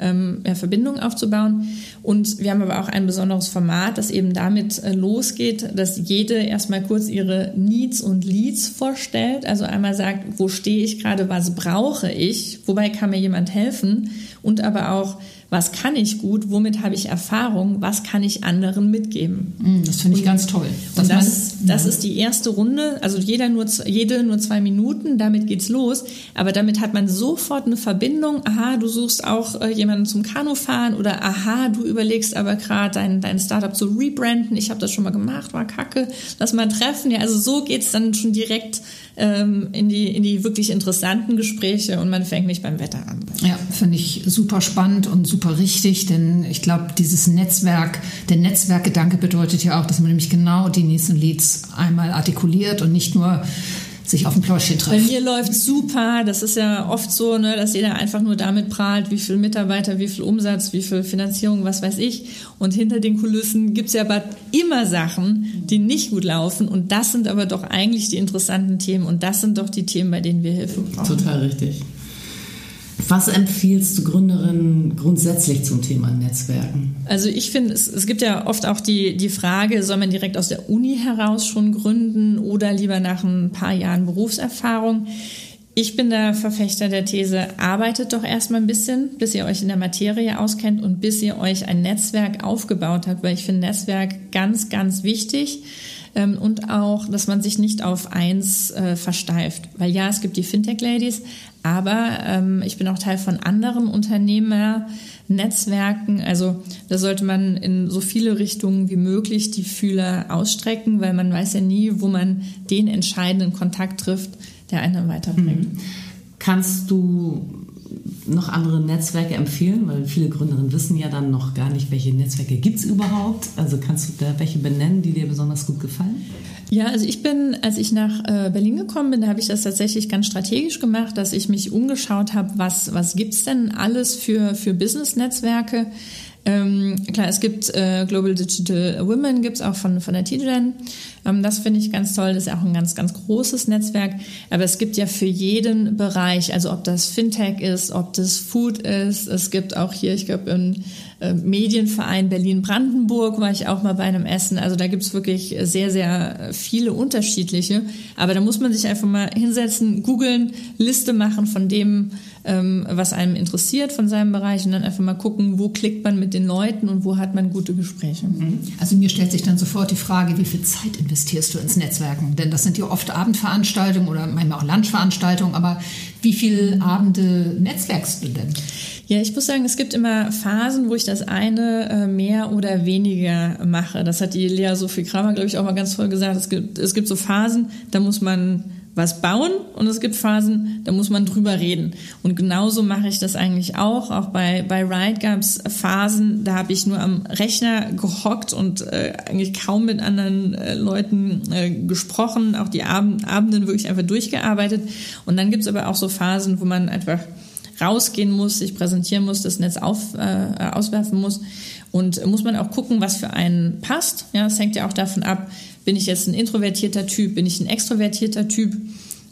ähm, ja, Verbindungen aufzubauen. Und wir haben aber auch ein besonderes Format, das eben damit äh, losgeht, dass jede erstmal kurz ihre Needs und Leads vorstellt. Also einmal sagt, wo stehe ich gerade, was brauche ich, wobei kann mir jemand helfen und aber auch, was kann ich gut, womit habe ich Erfahrung, was kann ich anderen mitgeben. Mm, das finde ich ganz toll. Und das, das ist die erste Runde, also jeder nur, jede nur zwei Minuten, damit geht's los. Aber damit hat man sofort eine Verbindung. Aha, du suchst auch äh, jemanden zum Kanufahren oder aha, du überlegst aber gerade dein, dein Startup zu rebranden. Ich habe das schon mal gemacht, war kacke, lass mal treffen. Ja, also so geht's dann schon direkt ähm, in, die, in die wirklich interessanten Gespräche und man fängt nicht beim Wetter an. Ja, finde ich super spannend und super richtig, denn ich glaube, dieses Netzwerk, der Netzwerkgedanke bedeutet ja auch, dass man nämlich genau die nächsten Leads einmal artikuliert und nicht nur sich auf dem Pläuschen treffen. Bei mir läuft super. Das ist ja oft so, ne, dass jeder einfach nur damit prahlt, wie viel Mitarbeiter, wie viel Umsatz, wie viel Finanzierung, was weiß ich. Und hinter den Kulissen gibt's ja aber immer Sachen, die nicht gut laufen. Und das sind aber doch eigentlich die interessanten Themen. Und das sind doch die Themen, bei denen wir Hilfe brauchen. Total richtig. Was empfiehlst du Gründerinnen grundsätzlich zum Thema Netzwerken? Also ich finde, es, es gibt ja oft auch die, die Frage, soll man direkt aus der Uni heraus schon gründen oder lieber nach ein paar Jahren Berufserfahrung? Ich bin der Verfechter der These, arbeitet doch erstmal ein bisschen, bis ihr euch in der Materie auskennt und bis ihr euch ein Netzwerk aufgebaut habt, weil ich finde Netzwerk ganz, ganz wichtig. Ähm, und auch, dass man sich nicht auf eins äh, versteift. Weil ja, es gibt die Fintech-Ladies, aber ähm, ich bin auch Teil von anderen Unternehmernetzwerken. Also da sollte man in so viele Richtungen wie möglich die Fühler ausstrecken, weil man weiß ja nie, wo man den entscheidenden Kontakt trifft, der einen weiterbringt. Mhm. Kannst du noch andere Netzwerke empfehlen? Weil viele Gründerinnen wissen ja dann noch gar nicht, welche Netzwerke gibt es überhaupt. Also kannst du da welche benennen, die dir besonders gut gefallen? Ja, also ich bin, als ich nach äh, Berlin gekommen bin, da habe ich das tatsächlich ganz strategisch gemacht, dass ich mich umgeschaut habe, was, was gibt's denn alles für, für Business-Netzwerke. Ähm, klar, es gibt äh, Global Digital Women, gibt's auch von, von der TGen. Ähm, das finde ich ganz toll. Das ist auch ein ganz, ganz großes Netzwerk. Aber es gibt ja für jeden Bereich, also ob das Fintech ist, ob das Food ist. Es gibt auch hier, ich glaube, äh, Medienverein Berlin-Brandenburg war ich auch mal bei einem Essen. Also da gibt's wirklich sehr, sehr viele unterschiedliche. Aber da muss man sich einfach mal hinsetzen, googeln, Liste machen von dem, ähm, was einem interessiert von seinem Bereich und dann einfach mal gucken, wo klickt man mit den Leuten und wo hat man gute Gespräche. Mhm. Also mir stellt sich dann sofort die Frage, wie viel Zeit investierst du ins Netzwerken? Denn das sind ja oft Abendveranstaltungen oder manchmal auch Lunchveranstaltungen, aber wie viele Abende netzwerkst du denn? Ja, ich muss sagen, es gibt immer Phasen, wo ich das eine äh, mehr oder weniger mache. Das hat die Lea Sophie Kramer, glaube ich, auch mal ganz toll gesagt. Es gibt, es gibt so Phasen, da muss man was bauen und es gibt Phasen, da muss man drüber reden. Und genauso mache ich das eigentlich auch. Auch bei, bei Ride gab es Phasen, da habe ich nur am Rechner gehockt und äh, eigentlich kaum mit anderen äh, Leuten äh, gesprochen, auch die Abend, Abenden wirklich einfach durchgearbeitet. Und dann gibt es aber auch so Phasen, wo man einfach rausgehen muss, sich präsentieren muss, das Netz auf, äh, auswerfen muss. Und muss man auch gucken, was für einen passt. Ja, es hängt ja auch davon ab, bin ich jetzt ein introvertierter Typ? Bin ich ein extrovertierter Typ?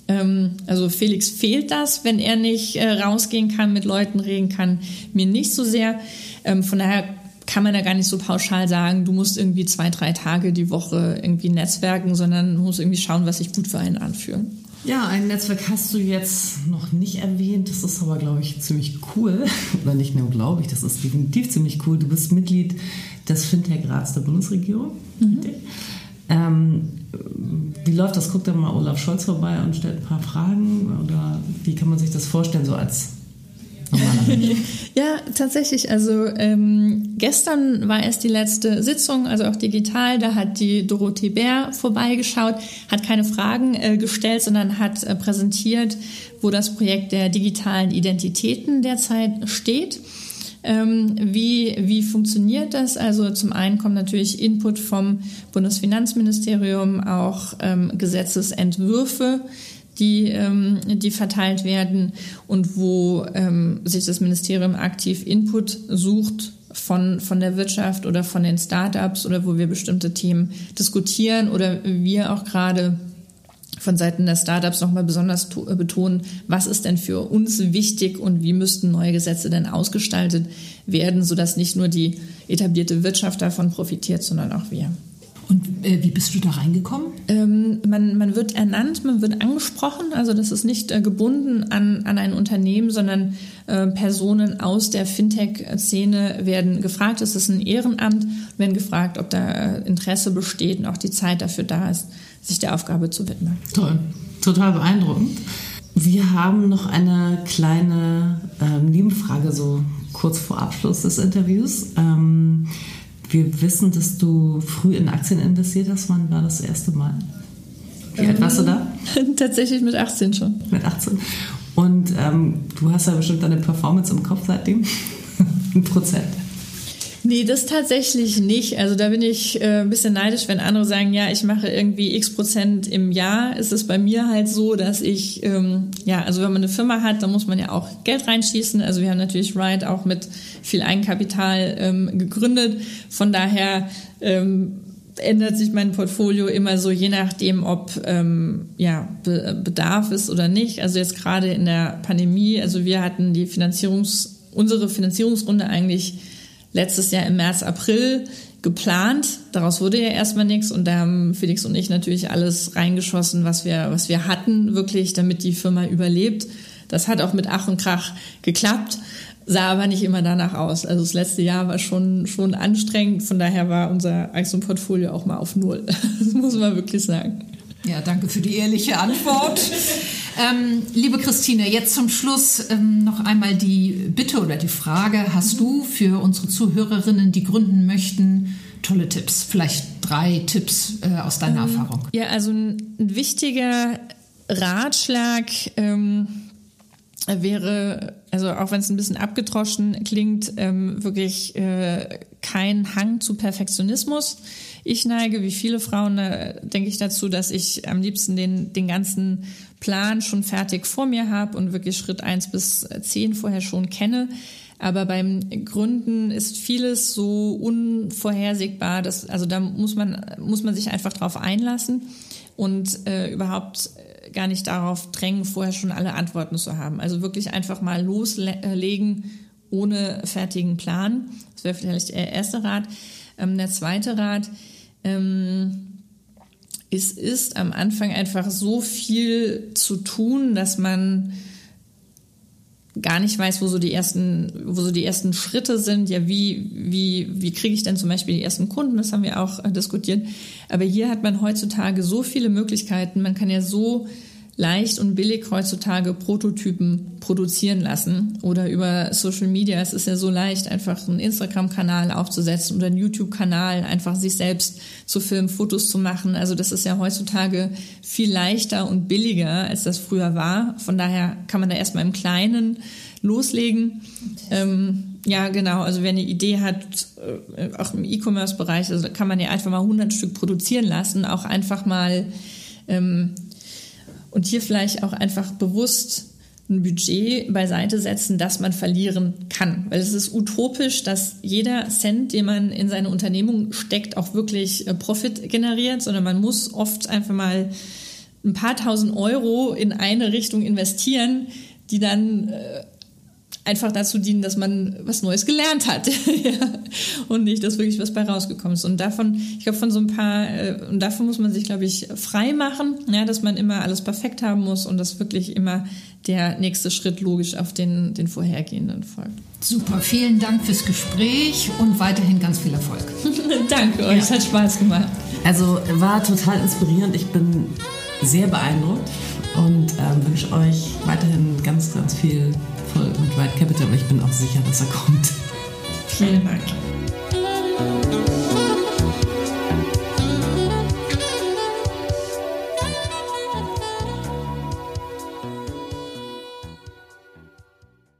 Ähm, also Felix fehlt das, wenn er nicht äh, rausgehen kann, mit Leuten reden kann, mir nicht so sehr. Ähm, von daher kann man da gar nicht so pauschal sagen, du musst irgendwie zwei, drei Tage die Woche irgendwie netzwerken, sondern muss irgendwie schauen, was sich gut für einen anfühlt. Ja, ein Netzwerk hast du jetzt noch nicht erwähnt. Das ist aber, glaube ich, ziemlich cool. Oder nicht nur, glaube ich, das ist definitiv ziemlich cool. Du bist Mitglied des Fintech-Rats der Bundesregierung. Mhm. Ähm, wie läuft das? Guckt dann mal Olaf Scholz vorbei und stellt ein paar Fragen? Oder wie kann man sich das vorstellen, so als ja, tatsächlich. Also ähm, gestern war erst die letzte Sitzung, also auch digital. Da hat die Dorothee Bär vorbeigeschaut, hat keine Fragen äh, gestellt, sondern hat äh, präsentiert, wo das Projekt der digitalen Identitäten derzeit steht. Ähm, wie, wie funktioniert das? Also zum einen kommt natürlich Input vom Bundesfinanzministerium, auch ähm, Gesetzesentwürfe, die, ähm, die verteilt werden und wo ähm, sich das Ministerium aktiv Input sucht von, von der Wirtschaft oder von den Startups oder wo wir bestimmte Themen diskutieren oder wir auch gerade von Seiten der Startups nochmal besonders äh, betonen, was ist denn für uns wichtig und wie müssten neue Gesetze denn ausgestaltet werden, sodass nicht nur die etablierte Wirtschaft davon profitiert, sondern auch wir. Und äh, wie bist du da reingekommen? Ähm, man, man wird ernannt, man wird angesprochen. Also das ist nicht äh, gebunden an, an ein Unternehmen, sondern äh, Personen aus der Fintech-Szene werden gefragt. Es ist ein Ehrenamt, werden gefragt, ob da äh, Interesse besteht und auch die Zeit dafür da ist, sich der Aufgabe zu widmen. Toll, total beeindruckend. Wir haben noch eine kleine ähm, Nebenfrage, so kurz vor Abschluss des Interviews. Ähm, wir wissen, dass du früh in Aktien investiert hast. Wann war das erste Mal? Wie alt warst du da? Tatsächlich mit 18 schon. Mit 18. Und ähm, du hast ja bestimmt deine Performance im Kopf seitdem. Ein Prozent. Nee, das tatsächlich nicht. Also da bin ich äh, ein bisschen neidisch, wenn andere sagen, ja, ich mache irgendwie x Prozent im Jahr. Ist es bei mir halt so, dass ich, ähm, ja, also wenn man eine Firma hat, dann muss man ja auch Geld reinschießen. Also wir haben natürlich Ride auch mit viel Eigenkapital ähm, gegründet. Von daher ähm, ändert sich mein Portfolio immer so, je nachdem, ob ähm, ja, Be Bedarf ist oder nicht. Also jetzt gerade in der Pandemie, also wir hatten die Finanzierungs, unsere Finanzierungsrunde eigentlich letztes Jahr im März, April geplant. Daraus wurde ja erstmal nichts und da haben Felix und ich natürlich alles reingeschossen, was wir, was wir hatten, wirklich, damit die Firma überlebt. Das hat auch mit Ach und Krach geklappt, sah aber nicht immer danach aus. Also das letzte Jahr war schon, schon anstrengend, von daher war unser Aktienportfolio auch mal auf Null. Das muss man wirklich sagen. Ja, danke für die ehrliche Antwort. Ähm, liebe Christine, jetzt zum Schluss ähm, noch einmal die Bitte oder die Frage, hast du für unsere Zuhörerinnen, die gründen möchten, tolle Tipps? Vielleicht drei Tipps äh, aus deiner ähm, Erfahrung. Ja, also ein, wichtiger Ratschlag ähm, wäre, also auch wenn es ein bisschen abgetroschen klingt, ähm, wirklich äh, kein Hang zu Perfektionismus. Ich neige, wie viele Frauen, äh, denke ich dazu, dass ich am liebsten den, den ganzen Plan schon fertig vor mir habe und wirklich Schritt eins bis zehn vorher schon kenne. Aber beim Gründen ist vieles so unvorhersehbar, dass, also da muss man, muss man sich einfach drauf einlassen und äh, überhaupt gar nicht darauf drängen, vorher schon alle Antworten zu haben. Also wirklich einfach mal loslegen ohne fertigen Plan. Das wäre vielleicht der erste Rat. Ähm, der zweite Rat, ähm, es ist am Anfang einfach so viel zu tun, dass man gar nicht weiß, wo so die ersten, wo so die ersten Schritte sind. Ja, wie, wie, wie kriege ich denn zum Beispiel die ersten Kunden? Das haben wir auch äh, diskutiert. Aber hier hat man heutzutage so viele Möglichkeiten. Man kann ja so leicht und billig heutzutage Prototypen produzieren lassen oder über Social Media. Es ist ja so leicht, einfach einen Instagram-Kanal aufzusetzen oder einen YouTube-Kanal, einfach sich selbst zu filmen, Fotos zu machen. Also das ist ja heutzutage viel leichter und billiger, als das früher war. Von daher kann man da erstmal im Kleinen loslegen. Ähm, ja, genau. Also wer eine Idee hat, äh, auch im E-Commerce-Bereich, also kann man ja einfach mal 100 Stück produzieren lassen, auch einfach mal ähm, und hier vielleicht auch einfach bewusst ein Budget beiseite setzen, das man verlieren kann. Weil es ist utopisch, dass jeder Cent, den man in seine Unternehmung steckt, auch wirklich äh, Profit generiert, sondern man muss oft einfach mal ein paar tausend Euro in eine Richtung investieren, die dann äh, einfach dazu dienen, dass man was Neues gelernt hat ja. und nicht, dass wirklich was bei rausgekommen ist. Und davon, ich glaube, von so ein paar, äh, und davon muss man sich, glaube ich, frei machen, ja, dass man immer alles perfekt haben muss und dass wirklich immer der nächste Schritt logisch auf den, den vorhergehenden folgt. Super, vielen Dank fürs Gespräch und weiterhin ganz viel Erfolg. Danke euch, es hat Spaß gemacht. Also war total inspirierend. Ich bin sehr beeindruckt und ähm, wünsche euch weiterhin ganz, ganz viel Erfolg mit White Capital, aber ich bin auch sicher, dass er kommt. Vielen Dank.